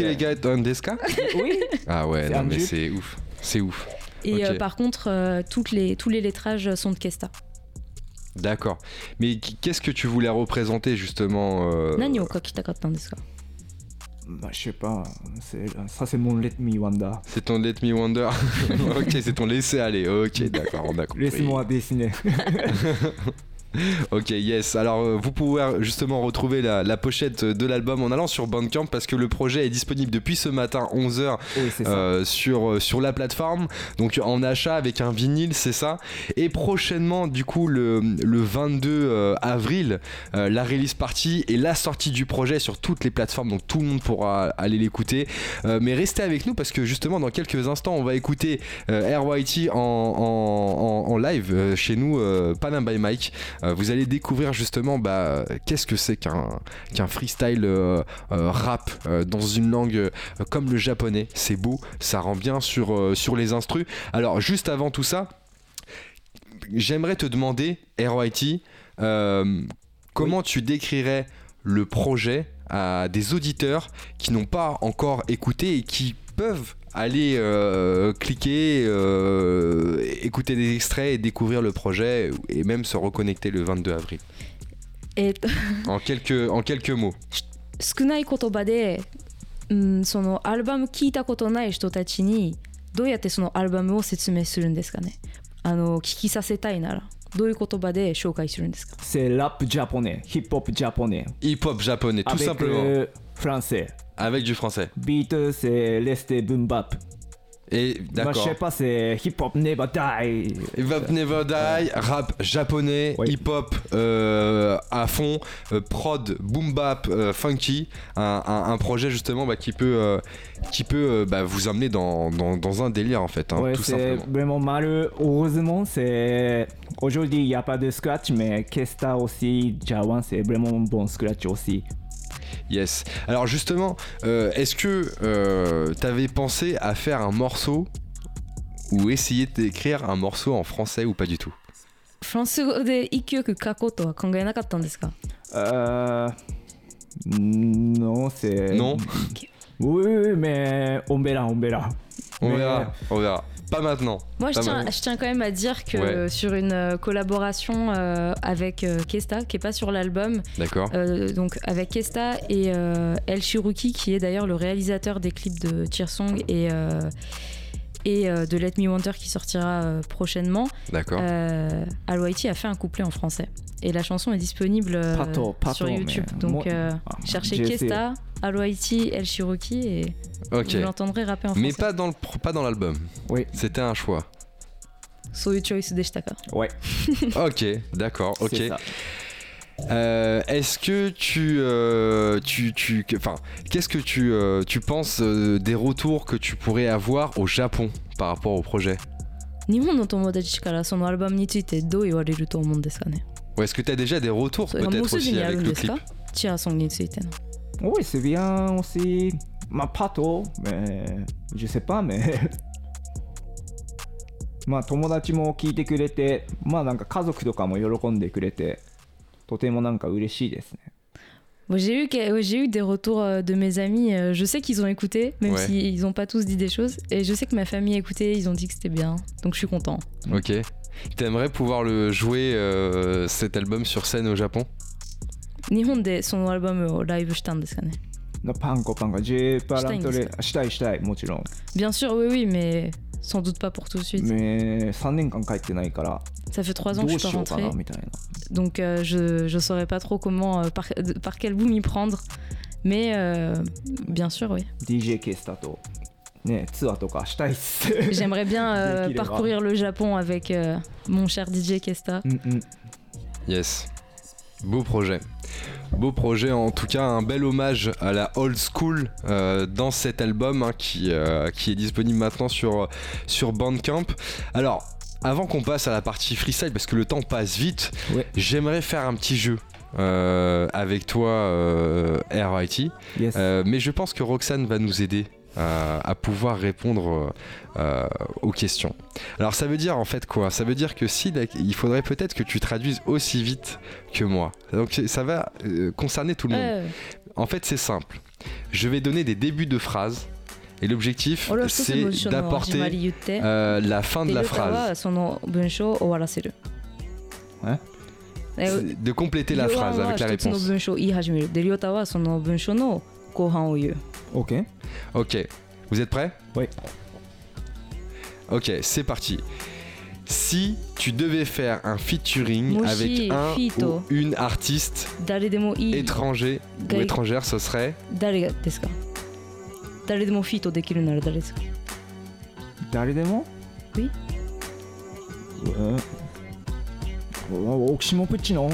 Oui. Ah ouais, non, mais c'est ouf. C'est ouf. Et euh, par contre, euh, les, tous les lettrages sont de Kesta. D'accord. Mais qu'est-ce que tu voulais représenter justement euh, Nani Bah, je sais pas. Ça, c'est mon Let Me Wanda. C'est ton Let Me Wonder. ok, c'est ton laisser aller. Ok, d'accord, on a compris. Laissez-moi dessiner. Ok, yes. Alors, euh, vous pouvez justement retrouver la, la pochette de l'album en allant sur Bandcamp parce que le projet est disponible depuis ce matin 11h oui, c'est ça. euh, sur, euh, sur la plateforme. Donc en achat avec un vinyle, c'est ça. Et prochainement, du coup, le, le 22 euh, avril, la release party et la sortie du projet sur toutes les plateformes. Donc tout le monde pourra aller l'écouter. Mais restez avec nous parce que justement, dans quelques instants, on va écouter RYT en, en, en- en live chez nous, Panam by Mike. Euh, vous allez découvrir justement bah, qu'est-ce que c'est qu'un freestyle euh, euh, rap dans une langue comme le japonais. C'est beau, ça rend bien sur, les instrus. Alors, juste avant tout ça, j'aimerais te demander, RYT, comment tu décrirais le projet à des auditeurs qui n'ont pas encore écouté et qui peuvent aller euh, cliquer, euh, écouter des extraits et découvrir le projet et même se reconnecter le 22 avril. えーっと En quelques, en quelques mots. 少ない言葉で、うん、そのアルバム聞いたことない人たちにどうやってそのアルバムを説明するんですかねあの聞きさせたいならどういう言葉で紹介するんですか C'est rap japonais, hip hop japonais. Hip-hop japonais, tout avec simplement. français. Avec du français. Beat, c'est resté boom bap. Et Moi, je d'accord. sais pas, c'est hip hop never die. Hip-hop Never Die, rap japonais, Oui. hip-hop euh, à fond, euh, prod, boom bap, euh, funky, un, un- un projet justement bah, qui peut, qui peut bah, vous amener dans, dans- dans un délire en fait, hein, ouais, tout simplement. vraiment malheureusement, c'est aujourd'hui il n'y a pas de scratch, mais Kesta aussi, Jawan, c'est vraiment un bon scratch aussi. Yes. Alors justement, euh, est-ce que tu avais pensé à faire un morceau ou essayer d'écrire un morceau en français ou pas du tout フランス語で一曲書こうとは考えなかったんですか Euh, non, c'est. Non Oui, oui, oui, mais on verra, on verra. On Mais- verra, on verra. Pas maintenant. Moi, je tiens, je tiens quand même à dire que Ouais. sur une euh, collaboration euh, avec euh, Kesta, qui est pas sur l'album, D'accord. euh, donc avec Kesta et euh, El Shiruki, qui est d'ailleurs le réalisateur des clips de Cheersong et, et de Let Me Wonder qui sortira prochainement, D'accord. euh, Al a fait un couplet en français. Et la chanson est disponible euh, Pas tôt, pas sur tôt, YouTube. mais Donc moi- euh, Ah, cherchez j'ai essayé. Kesta, Al Whitey, El Shiruki et ok. vous l'entendrez rapper en français. Mais pas dans le pro- pas dans l'album. Oui. C'était un choix. そういうチョイスでしたか Ouais, Ok, d'accord, ok. c'est ça. Euh, Est-ce que tu, euh, tu, tu, que- enfin, qu'est-ce que tu, euh, tu penses euh, des retours que tu pourrais avoir au Japon par rapport au projet 日本の友達からそのアルバムについてどう言われると思うんですかね Ou est-ce que tu as déjà des retours それがもう peut-être すぐ aussi にある avec ん le です clip かチアソンについての Oui, c'est bien aussi. Ma pato, mais je sais pas, mais. まあ友達も聞いてくれて、まあなんか家族とかも喜んでくれて、とてもなんか嬉しいですね。 Bon, j'ai eu, que- ouais, j'ai eu des retours euh, de mes amis. euh, Je sais qu'ils ont écouté, même Ouais. s'ils n'ont pas tous dit des choses. Et je sais que ma famille a écouté, ils ont dit que c'était bien. Donc je suis content. Ok. T'aimerais pouvoir le jouer euh, cet album sur scène au Japon 日本でそのアルバムをライブしたんですかねパンコパンコ、J パラントレしたいんで、したいしたい、もちろん。 Bien sûr, oui, oui, mais sans doute pas pour tout de suite. ね3年間帰ってないから、 Ça fait trois ど ans que う je suis し pas ようか rentrée. なみたいな。 Donc euh, je ne saurais pas trop comment, euh, par, de- par quel bout m'y prendre. Mais euh, bien sûr, oui. DJ ケースだと、 ね、ツアーとかしたいっす。 J'aimerais bien euh, Dès qu'il est parcourir le Japon avec euh, mon cher DJ Kesta. うんうん。 Yes. Beau projet. Beau projet, en tout cas un bel hommage à la old school euh, dans cet album hein, qui, euh, qui est disponible maintenant sur, sur Bandcamp. Alors, avant qu'on passe à la partie freestyle, parce que le temps passe vite, Ouais. j'aimerais faire un petit jeu euh, avec toi, euh, RIT. Yes. Euh, mais je pense que Roxane va nous aider euh, à pouvoir répondre euh, euh, aux questions. Alors ça veut dire en fait quoi? Ça veut dire que si il faudrait peut-être que tu traduises aussi vite que moi. Donc ça va concerner tout le monde. En fait c'est simple. Je vais donner des débuts de phrases. Et l'objectif, c'est d'apporter la fin de la phrase. De compléter la phrase avec la réponse. 文章を言い始める。で、りょうたはその文章の後半を言う。 OK? Ok, vous êtes prêts Oui. Ok, c'est parti. Si tu devais faire un featuring Moshi, avec un Fito. ou une artiste 誰でもいい。 étranger ou Gai- étrangère, ce serait 誰がですか誰でもフィートできるなら誰ですか誰でも Oui. えオキシモプッチの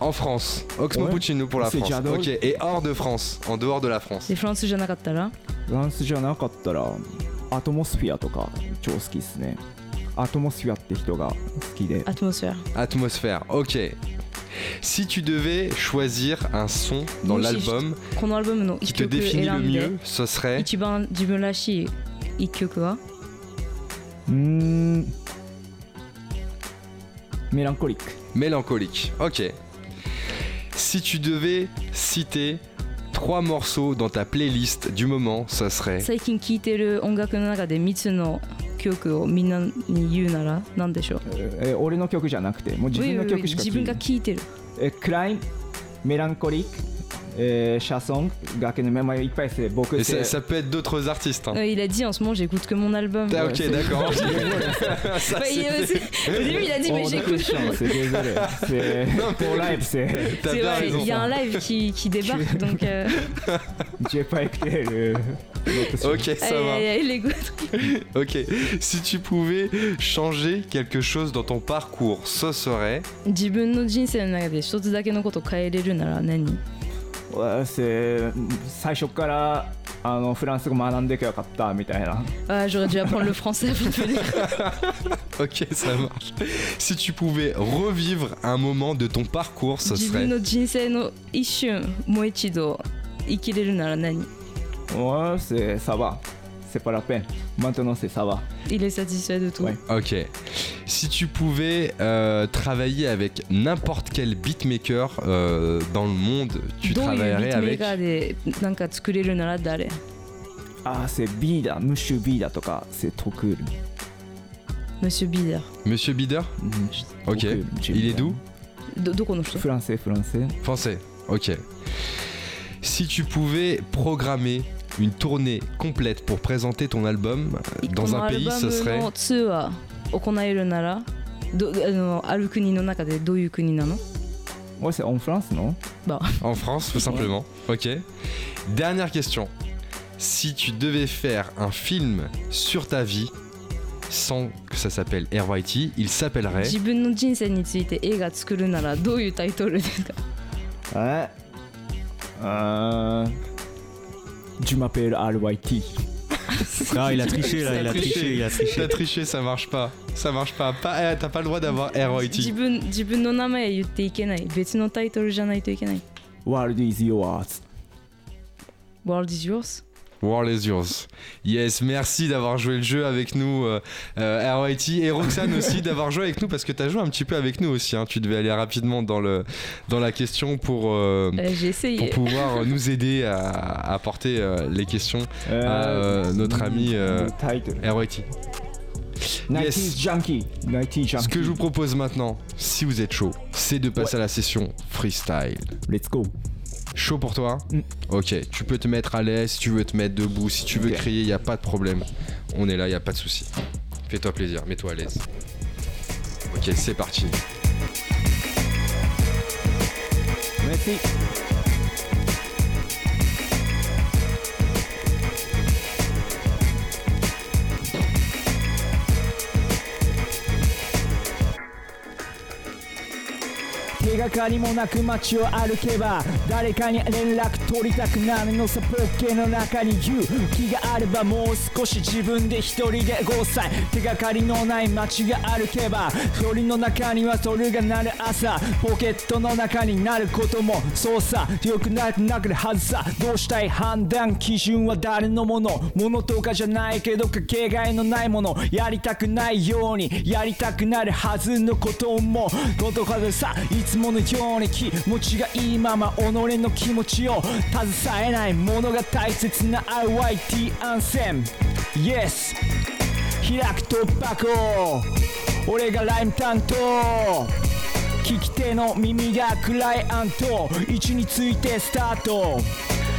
en France. Oxmo Ouais. Puccino pour la C'est France. Jadot. Ok, et hors de France, en dehors de la France. で、フランスじゃなかったらフランスじゃなかったらアトモスフィアとか超好きっすねアトモスフィアって人が好きでアトモスフェア。 Atmosphère, ok. Si tu devais choisir un son dans Moi, si l'album このアルバムのqui 一 te 曲 définit 選 le んで mieux, ce serait 一番自分らしい一曲はうーんメランコリック mélancolique. Ok. Si tu devais citer trois morceaux dans ta playlist du moment, ce serait 最近聴いてる音楽の中で3つの曲をみんなに言うなら何でしょうえー俺の曲じゃなくてもう自分の曲しか自分が聴いてるえークライムメランコリック、 えー、シャソンがけのままいっぱいです僕 ça, ça peut être d'autres artistes. Hein. Euh, il a dit en ce moment j'écoute que mon album. Ah, ok, d'accord. Il, a dit mais j'écoute. じなんですよ désolé. C'est pour live, c'est. Il y a un live qui, débarque donc euh, J'ai pas écouté le. Ok, ça allez, va. allez, allez. Ok. Si tu pouvais changer quelque chose dans ton parcours, ce serait? 自分の人生の中で一つだけのことを変えれるなら何最初からあのフランス語学んでけばよかったみたいな Ah, j'aurais dû apprendre le français avant de venir. Ok, ça marche. Si tu pouvais revivre un moment de ton parcours, ce 自 serait 分の人生の一瞬もう一度生きれるなら何 ouais c'est ça va c'est pas la peine. Maintenant, c'est ça va. Il est satisfait de tout. Ouais. Ok. Si tu pouvais euh, travailler avec n'importe quel beatmaker euh, dans le monde, tu travaillerais avec. Ah, c'est Bida, Monsieur Bida, c'est trop cool. Monsieur Bider. Monsieur Bider mmh, Ok. Il est d'où? D'où qu'on Français, français. Français, ok. Si tu pouvais programmer une tournée complète pour présenter ton album euh, こ dans の un アル pays, バ ce ム serait のツアー行えるならどあのある国の中でどういう国なの ouais c'est en France non en France, tout simplement. Ok. Dernière question. Si tu devais faire un film sur ta vie, sans que ça s'appelle RYT, il s'appellerait 自分の人生について映画作るならどういうタイトルですか Hein Euh, Je m'appelle RYT. Ah, il a triché là, il a triché, il a triché. T'as triché, ça marche pas. Ça marche pas. pas eh, T'as pas le droit d'avoir 自 ROIT. 分自分の名前言っていけない別のタイトルじゃないといけない World is yours. World is yours World is yours. Yes, merci d'avoir joué le jeu avec nous, euh, euh, ROIT, et Roxane aussi d'avoir joué avec nous parce que t'as joué un petit peu avec nous aussi. hein. Tu devais aller rapidement dans, le, dans la question pour, euh, Euh, pour pouvoir nous aider à, à apporter euh, les questions à euh, notre ami euh. ROIT. 90s Junkie. 90s Junkie. Ce que je vous propose maintenant, si vous êtes chaud, c'est de passer à la session freestyle. Let's go. Chaud pour toi Mm. Ok, tu peux te mettre à l'aise, si tu veux te mettre debout, si tu veux crier, il n'y a pas de problème. On est là, il n'y a pas de souci. Fais-toi plaisir, mets-toi à l'aise. Ok, c'est parti. Merci. 手がかりもなく街を歩けば誰かに連絡取りたくなるのさポッケの中に勇気があればもう少し自分で一人で5歳手がかりのない街が歩けば鳥の中には鳥が鳴る朝。ポケットの中になることもそうさ。よくなくなくるはずさ。どうしたい判断基準は誰のもの？ものとかじゃないけどかけがえのないもの。やりたくないようにやりたくなるはずのことも。ことかでさいつつものように気持ちがいいまま己の気持ちを携えないものが大切な RYT アンセム。Yes! 開く突破口俺がライム担当。聞き手の耳がクライアント位置についてスタート。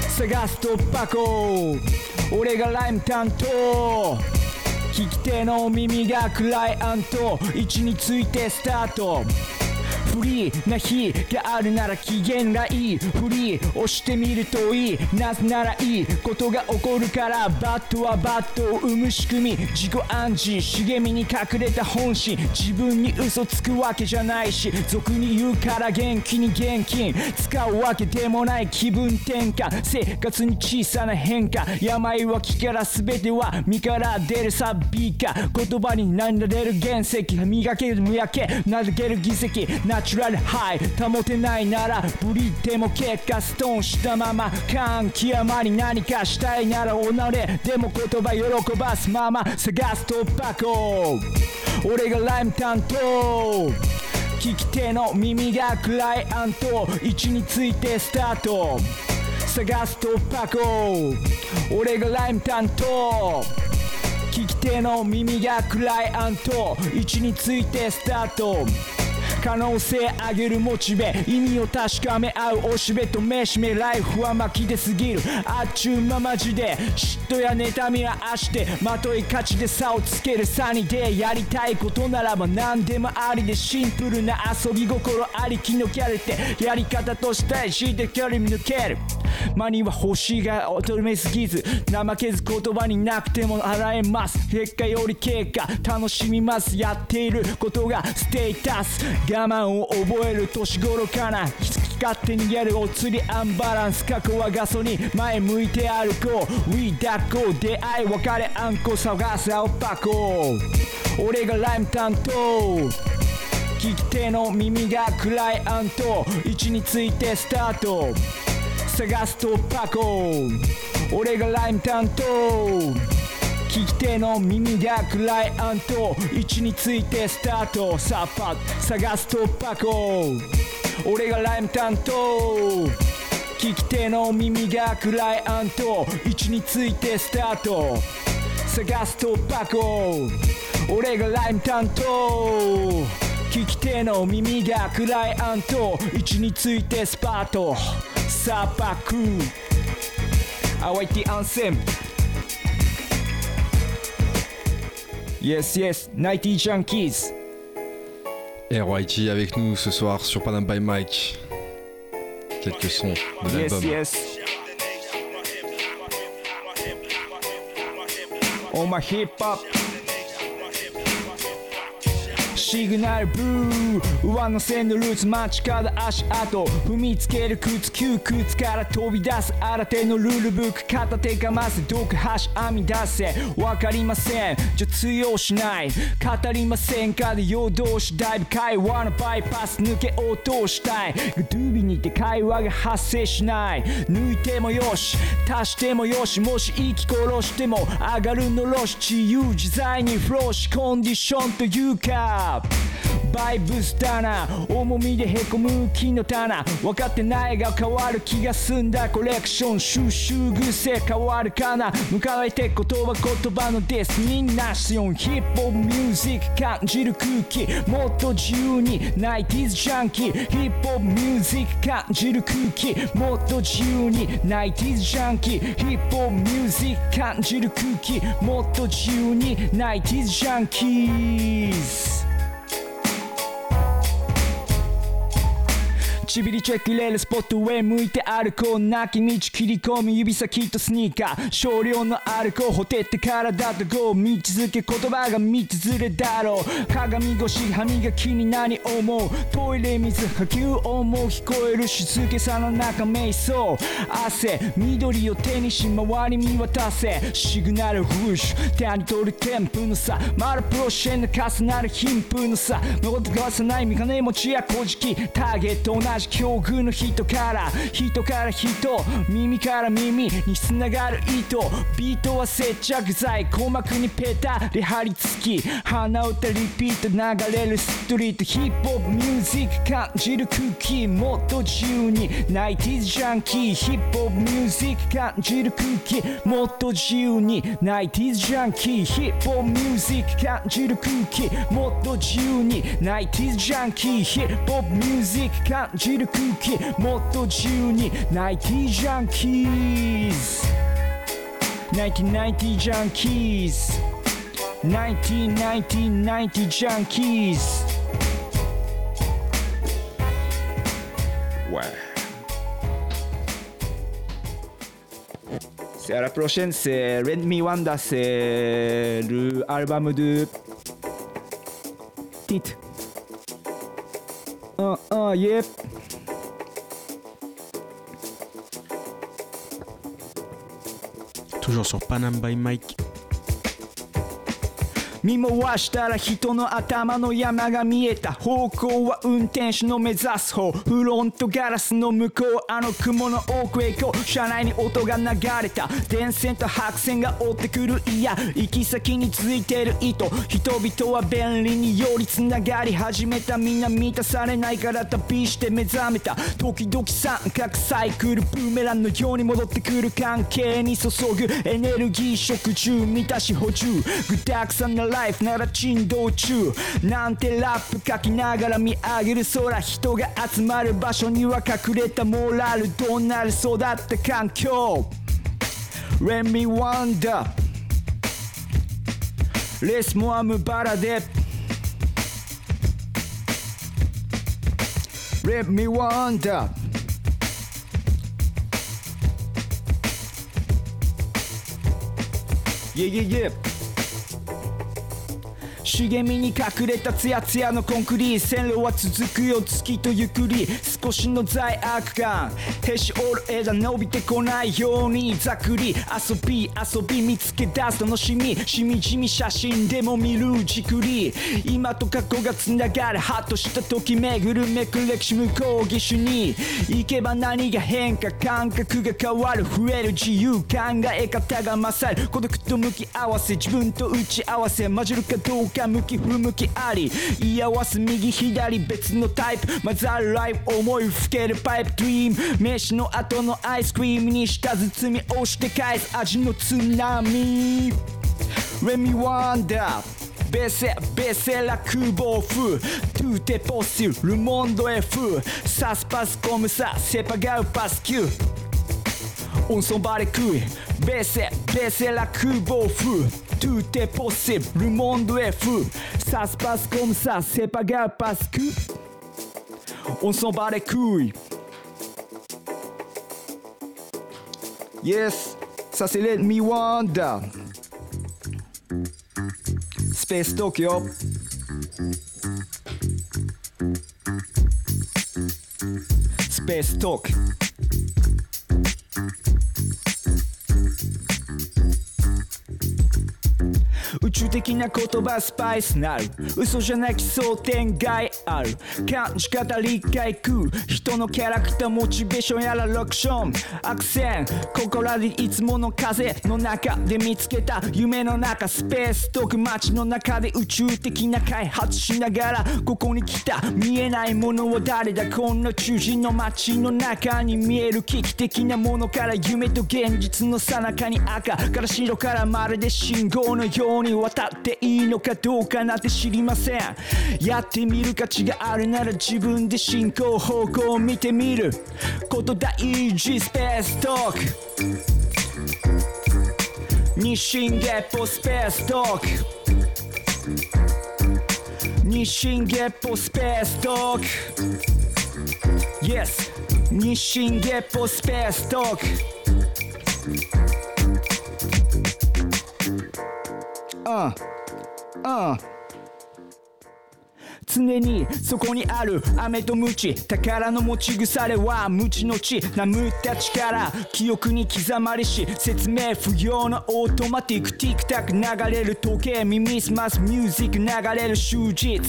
探す突破口俺がライム担当。聞き手の耳がクライアント位置についてスタート。フリーな日があるなら機嫌がいい。フリー押してみるといい。なぜならいいことが起こるからバットはバットを生む仕組み。自己暗示茂みに隠れた本心。自分に嘘つくわけじゃないし俗に言うから元気に現金使うわけでもない気分転換。生活に小さな変化。病は気から全ては身から出るさ美か言葉になれる原石磨ける無やけなげる議席ナチュラルハイ保てないならブリっても結果ストーンしたまま感極まり何かしたいなら己でも言葉喜ばすまま探す突破口俺がライム担当聞き手の耳がクライアント位置についてスタート探す突破口俺がライム担当聞き手の耳がクライアント位置についてスタート可能性上げるモチベ意味を確かめ合うおしべとめしめライフは巻きで過ぎる。あっちゅうままじで嫉妬や妬みはあしてまとい勝ちで差をつけるサニでやりたいことならば何でもありでシンプルな遊び心ありきのキャラってやり方としてして距離抜ける。間には星が乙女すぎず怠けず言葉になくても洗えます。結果より経過楽しみます。やっていることがステータス。我慢を覚える年頃かな好き勝手にやるお釣りアンバランス過去はガソリン前向いて歩こう。We 抱こう出会い別れあんこ探す青箱俺がライム担当。聞き手の耳がクライアント位置についてスタート。探す突破口俺がライム担当。聞き手の耳がクライアント。位置についてスタート。さあパッ探す突破口俺がライム担当。聞き手の耳がクライアント。位置についてスタート。探す突破口俺がライム担当。聞き手の耳がクライアント。位置についてスパート。さあパク。淡いてアンセム Yes, yes, Nighty Junkies. RYT avec nous ce soir sur Panam by Mike. Quelques sons de Yes, l'album. yes. On my hip hop. シグナルブー上乗せのルーツ街角足跡踏みつける靴窮屈から飛び出す新手のルールブック片手かませ毒箸編み出せわかりません。じゃ通用しない語りませんかで夜通しだいぶ会話のバイパス抜け落としたいグドゥービにて会話が発生しない抜いてもよし足してもよしもし息殺しても上がるのろし自由自在にフローしコンディションというかバイブスだな。重みでへこむ木の棚。分かってないが変わる気が済んだ。コレクション収集癖変わるかな。向かえて言葉言葉のデス。ミナションヒップホップミュージック感じる空気。もっと自由に。ナイティーズジャンキー。ヒップホップミュージック感じる空気。もっと自由に。ナイティーズジャンキー。ヒップホップミュージック感じる空気。もっと自由に。ナイティーズジャンキーズ。ちびりチェック入れるスポット上向いて歩こうなき道切り込む指先とスニーカー。少量のアルコールほてってからだとゴー道続け言葉が道ずれだろう。鏡越し歯磨きに何思う？トイレ水波及音も聞こえる静けさの中瞑想。汗緑を手にし周り見渡せ。シグナルフッシュ。手に取るテンプの差。マルプロシェンの重なる貧富の差。残ってかさない見金持ちや小じターゲット同じ。境遇の人から人から人耳から耳につながる糸ビートは接着剤。鼓膜にペタリ貼り付き。鼻歌リピート流れるストリート。ヒップホップミュージック感じる空気。もっと自由に。ナイティーズジャンキー。ヒップホップミュージック感じる空気。もっと自由に。ナイティーズジャンキー。ヒップホップミュージック感じる空気。もっと自由に。ナイティーズジャンキー。ヒップホップミュージック感じるじる空気もっと自由に。ナイキジャンキーズ。ナイキナイキジャンキーズ。ナイキナイキナイキジャンキーズ。C'est à la prochaine, c'est Red Me 1 d'ACR, le album de Tite. 1, 1, yep. Toujours sur Panam by Mike. 見回したら人の頭の山が見えた。方向は運転手の目指す方。フロントガラスの向こうあの雲の奥へ行こう。車内に音が流れた。電線と白線が追ってくる。いや行き先についてる糸人々は便利によりつながり始めた。みんな満たされないから旅して目覚めた。時々三角サイクルブーメランのように戻ってくる関係に注ぐ。エネルギー食充満たし補充。具だくさんなライフなら珍道中。なんてラップ書きながら見上げる空人が集まる場所には隠れたモラル。どうなる育った環境。Let me wonder. レスモアムバラで Let me wonder. Yeah yeah yeah. 茂みに隠れたツヤツヤのコンクリー線路は続くよ月とゆっくり少しの罪悪感へし折る枝伸びてこないようにざっくり遊び遊び見つけ出す楽しみしみじみ写真でも見るじくり今と過去がつながるハッとした時巡るめく歴史向こう義手に行けば何が変化感覚が変わる増える自由考え方が勝る孤独と向き合わせ自分と打ち合わせ混じるかどうかか向き不向きあり居合わす右左別のタイプマザーライブ思いふけるパイプドリーム飯の後のアイスクリームに舌包み押して返す味の津波 Let me ーベセベセラ空母フトゥーテポッシュルモンドエフサスパスコムサセパガウパスキューオン s'en bat les couilles. tout est possible, le monde est fou. Ça se passe comme ça, c'est pas grave parce que on s'en bat les couilles. Yes, ça c'est Let Me Wonder. Space Tokyo. Space Talk. ーストーク宇宙的な言葉スパイスなる。嘘じゃなき想天外。ある感じ方理解空人のキャラクターモチベーションやらロクションアクセン心でいつもの風の中で見つけた夢の中スペーストーク街の中で宇宙的な開発しながらここに来た見えないものは誰だこんな中心の街の中に見える危機的なものから夢と現実の最中に赤から白からまるで信号のように渡っていいのかどうかなんて知りませんやってみる価値があるなら自分で進行方向を見てみる。こと大事スペーストーク。日進月歩スペーストーク。日進月歩スペーストーク。Yes 日進月歩スペーストーク。うんうん常にそこにある飴とムチ宝の持ち腐れは無知の知眠った力記憶に刻まれし説明不要のオートマティックティックタック流れる。時計耳すますミュージック流れる。終日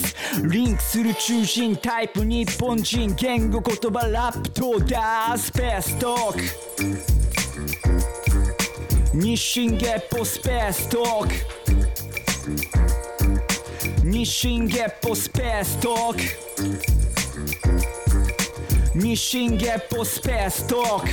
リンクする。中心タイプ日本人言語言葉ラップとダースペーストーク日進月歩スペーストーク日進月歩スペーストーク日進月歩スペーストーク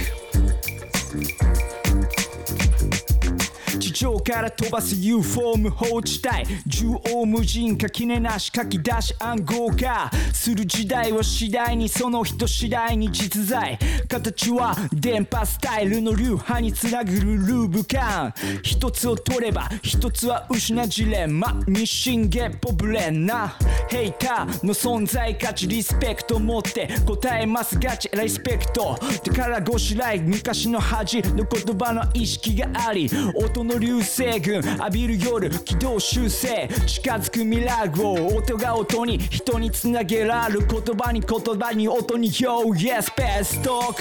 地上から飛ばす U フォーム放置帯縦横無尽垣根なし書き出し暗号化。する時代は次第にその人次第に実在。形は電波スタイルの流派につなぐるルーブ感。一つを取れば一つは失うジレンマ。日進月歩ブレンな。ヘイターの存在価値リスペクト持って答えます。ガチリスペクト。宝ごしらい昔の恥の言葉の意識があり。音の流星群。浴びる夜軌道修正。近づく未来を。音が音に人につなげられる言葉に言葉に音に Yo yes best talk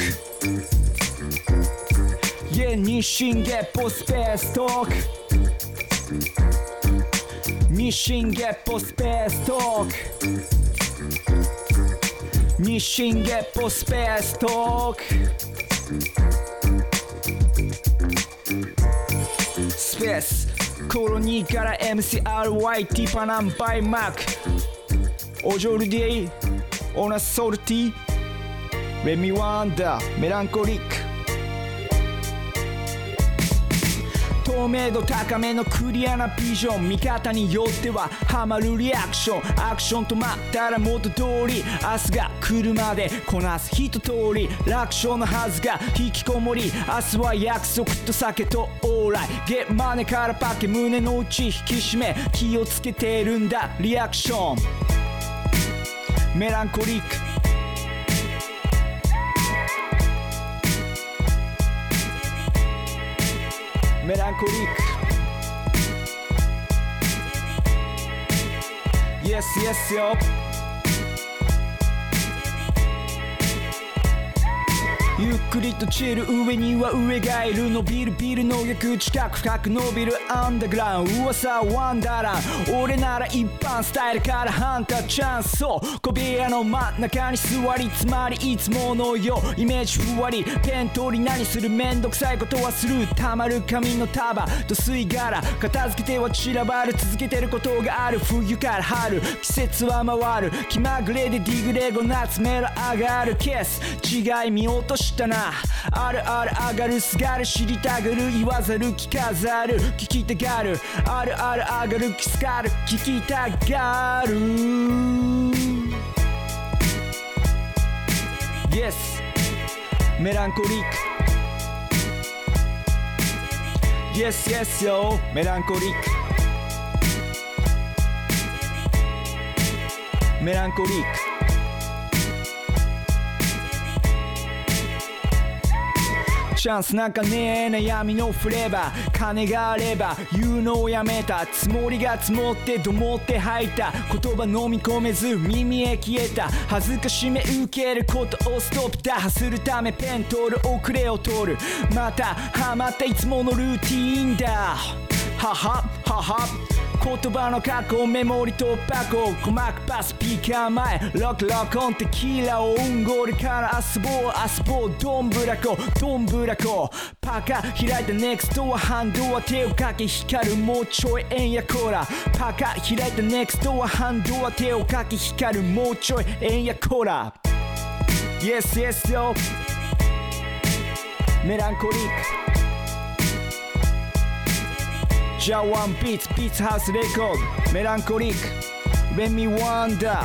Yeah 日進月歩スペーストーク。日進月歩スペーストーク。日進月歩スペーストーク。スペース。コロニーから MCRYT パナンバイマーク。オジョルディオナソルティレミワンダーメランコリック透明度高めのクリアなビジョン見方によってはハマるリアクションアクション止まったら元通り明日が来るまでこなす一通り楽勝のはずが引きこもり明日は約束と酒と往来ゲッマネからパケ胸の内引き締め気をつけてるんだリアクション mélancolique. Mélancolique. Yes, yes, yo. ゆっくりとチル上には上がいる伸びるビルの逆近く深く伸びるアンダーグラウンド噂ワンダーラン俺なら一般スタイルからハンターチャンスそう小部屋の真ん中に座りつまりいつものようイメージふわりペン通り何するめんどくさいことはするたまる紙の束と吸い殻片付けては散らばる続けてることがある冬から春季節は回る気まぐれでディグレゴ夏メロ上がるケース違い見落としたな。あるある上がるすがる知りたがる言わざる聞かざる聞きたがる。あるある上がるキスかる聞きたがる。Yes メランコリック。Yes yes yo メランコリック。メランコリック。チャンスなんかねえ悩みのフレーバー。金があれば言うのをやめた。つもりが積もってどもって吐いた。言葉飲み込めず耳へ消えた。恥ずかしめ受けることをストップ。打破するためペン取る遅れを取る。またハマったいつものルーティーンだ。はははは。言葉の過去メモリと箱鼓膜パスピーカー前。ロックロックオンテキーラをうんごりから遊ぼう遊ぼうどんぶらこどんぶらこパカ開いたネクストはハンドは手をかけ光るもうちょいえんやこらパカ開いたネクストはハンドは手をかけ光るもうちょいえんやこら Yes yes yo メランコリック Jawan Beats, Beats House Record, Mélancolique, Remy Wanda,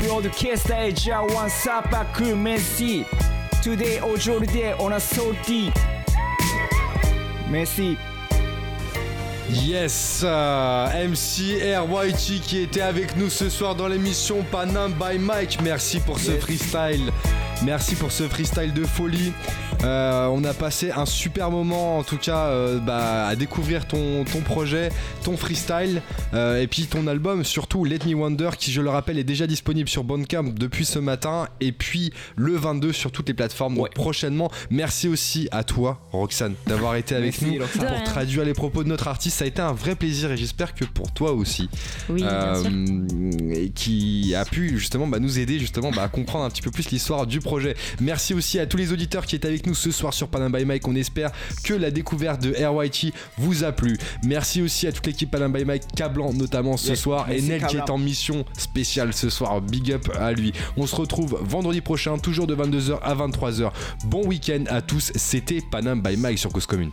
Broadcaster et Jawan Sapaku, merci. Today, aujourd'hui, on a sorti. Merci. Yes, euh, MC qui était avec nous ce soir dans l'émission Panam by Mike. Merci pour ce freestyle. Merci pour ce freestyle de folie. Euh, on a passé un super moment en tout cas euh, bah, à découvrir ton, ton projet, ton freestyle euh, et puis ton album surtout Let Me Wonder qui je le rappelle est déjà disponible sur Bandcamp depuis ce matin et puis le 22 sur toutes les plateformes donc prochainement. Merci aussi à toi Roxane d'avoir été avec Merci, nous Roxane. Pour traduire les propos de notre artiste. Ça a été un vrai plaisir et j'espère que pour toi aussi, Oui, bien sûr. et qui a pu justement bah, nous aider justement bah, à comprendre un petit peu plus l'histoire du projet. Merci aussi à tous les auditeurs qui étaient avec nous ce soir sur Panam by Mike. On espère que la découverte de RYT vous a plu. Merci aussi à toute l'équipe Panam by Mike, Cablan notamment ce Yes, soir et Nel qui est en mission spéciale ce soir. Big up à lui. On se retrouve vendredi prochain, toujours de 22h à 23h. Bon week-end à tous. C'était Panam by Mike sur Cause Commune.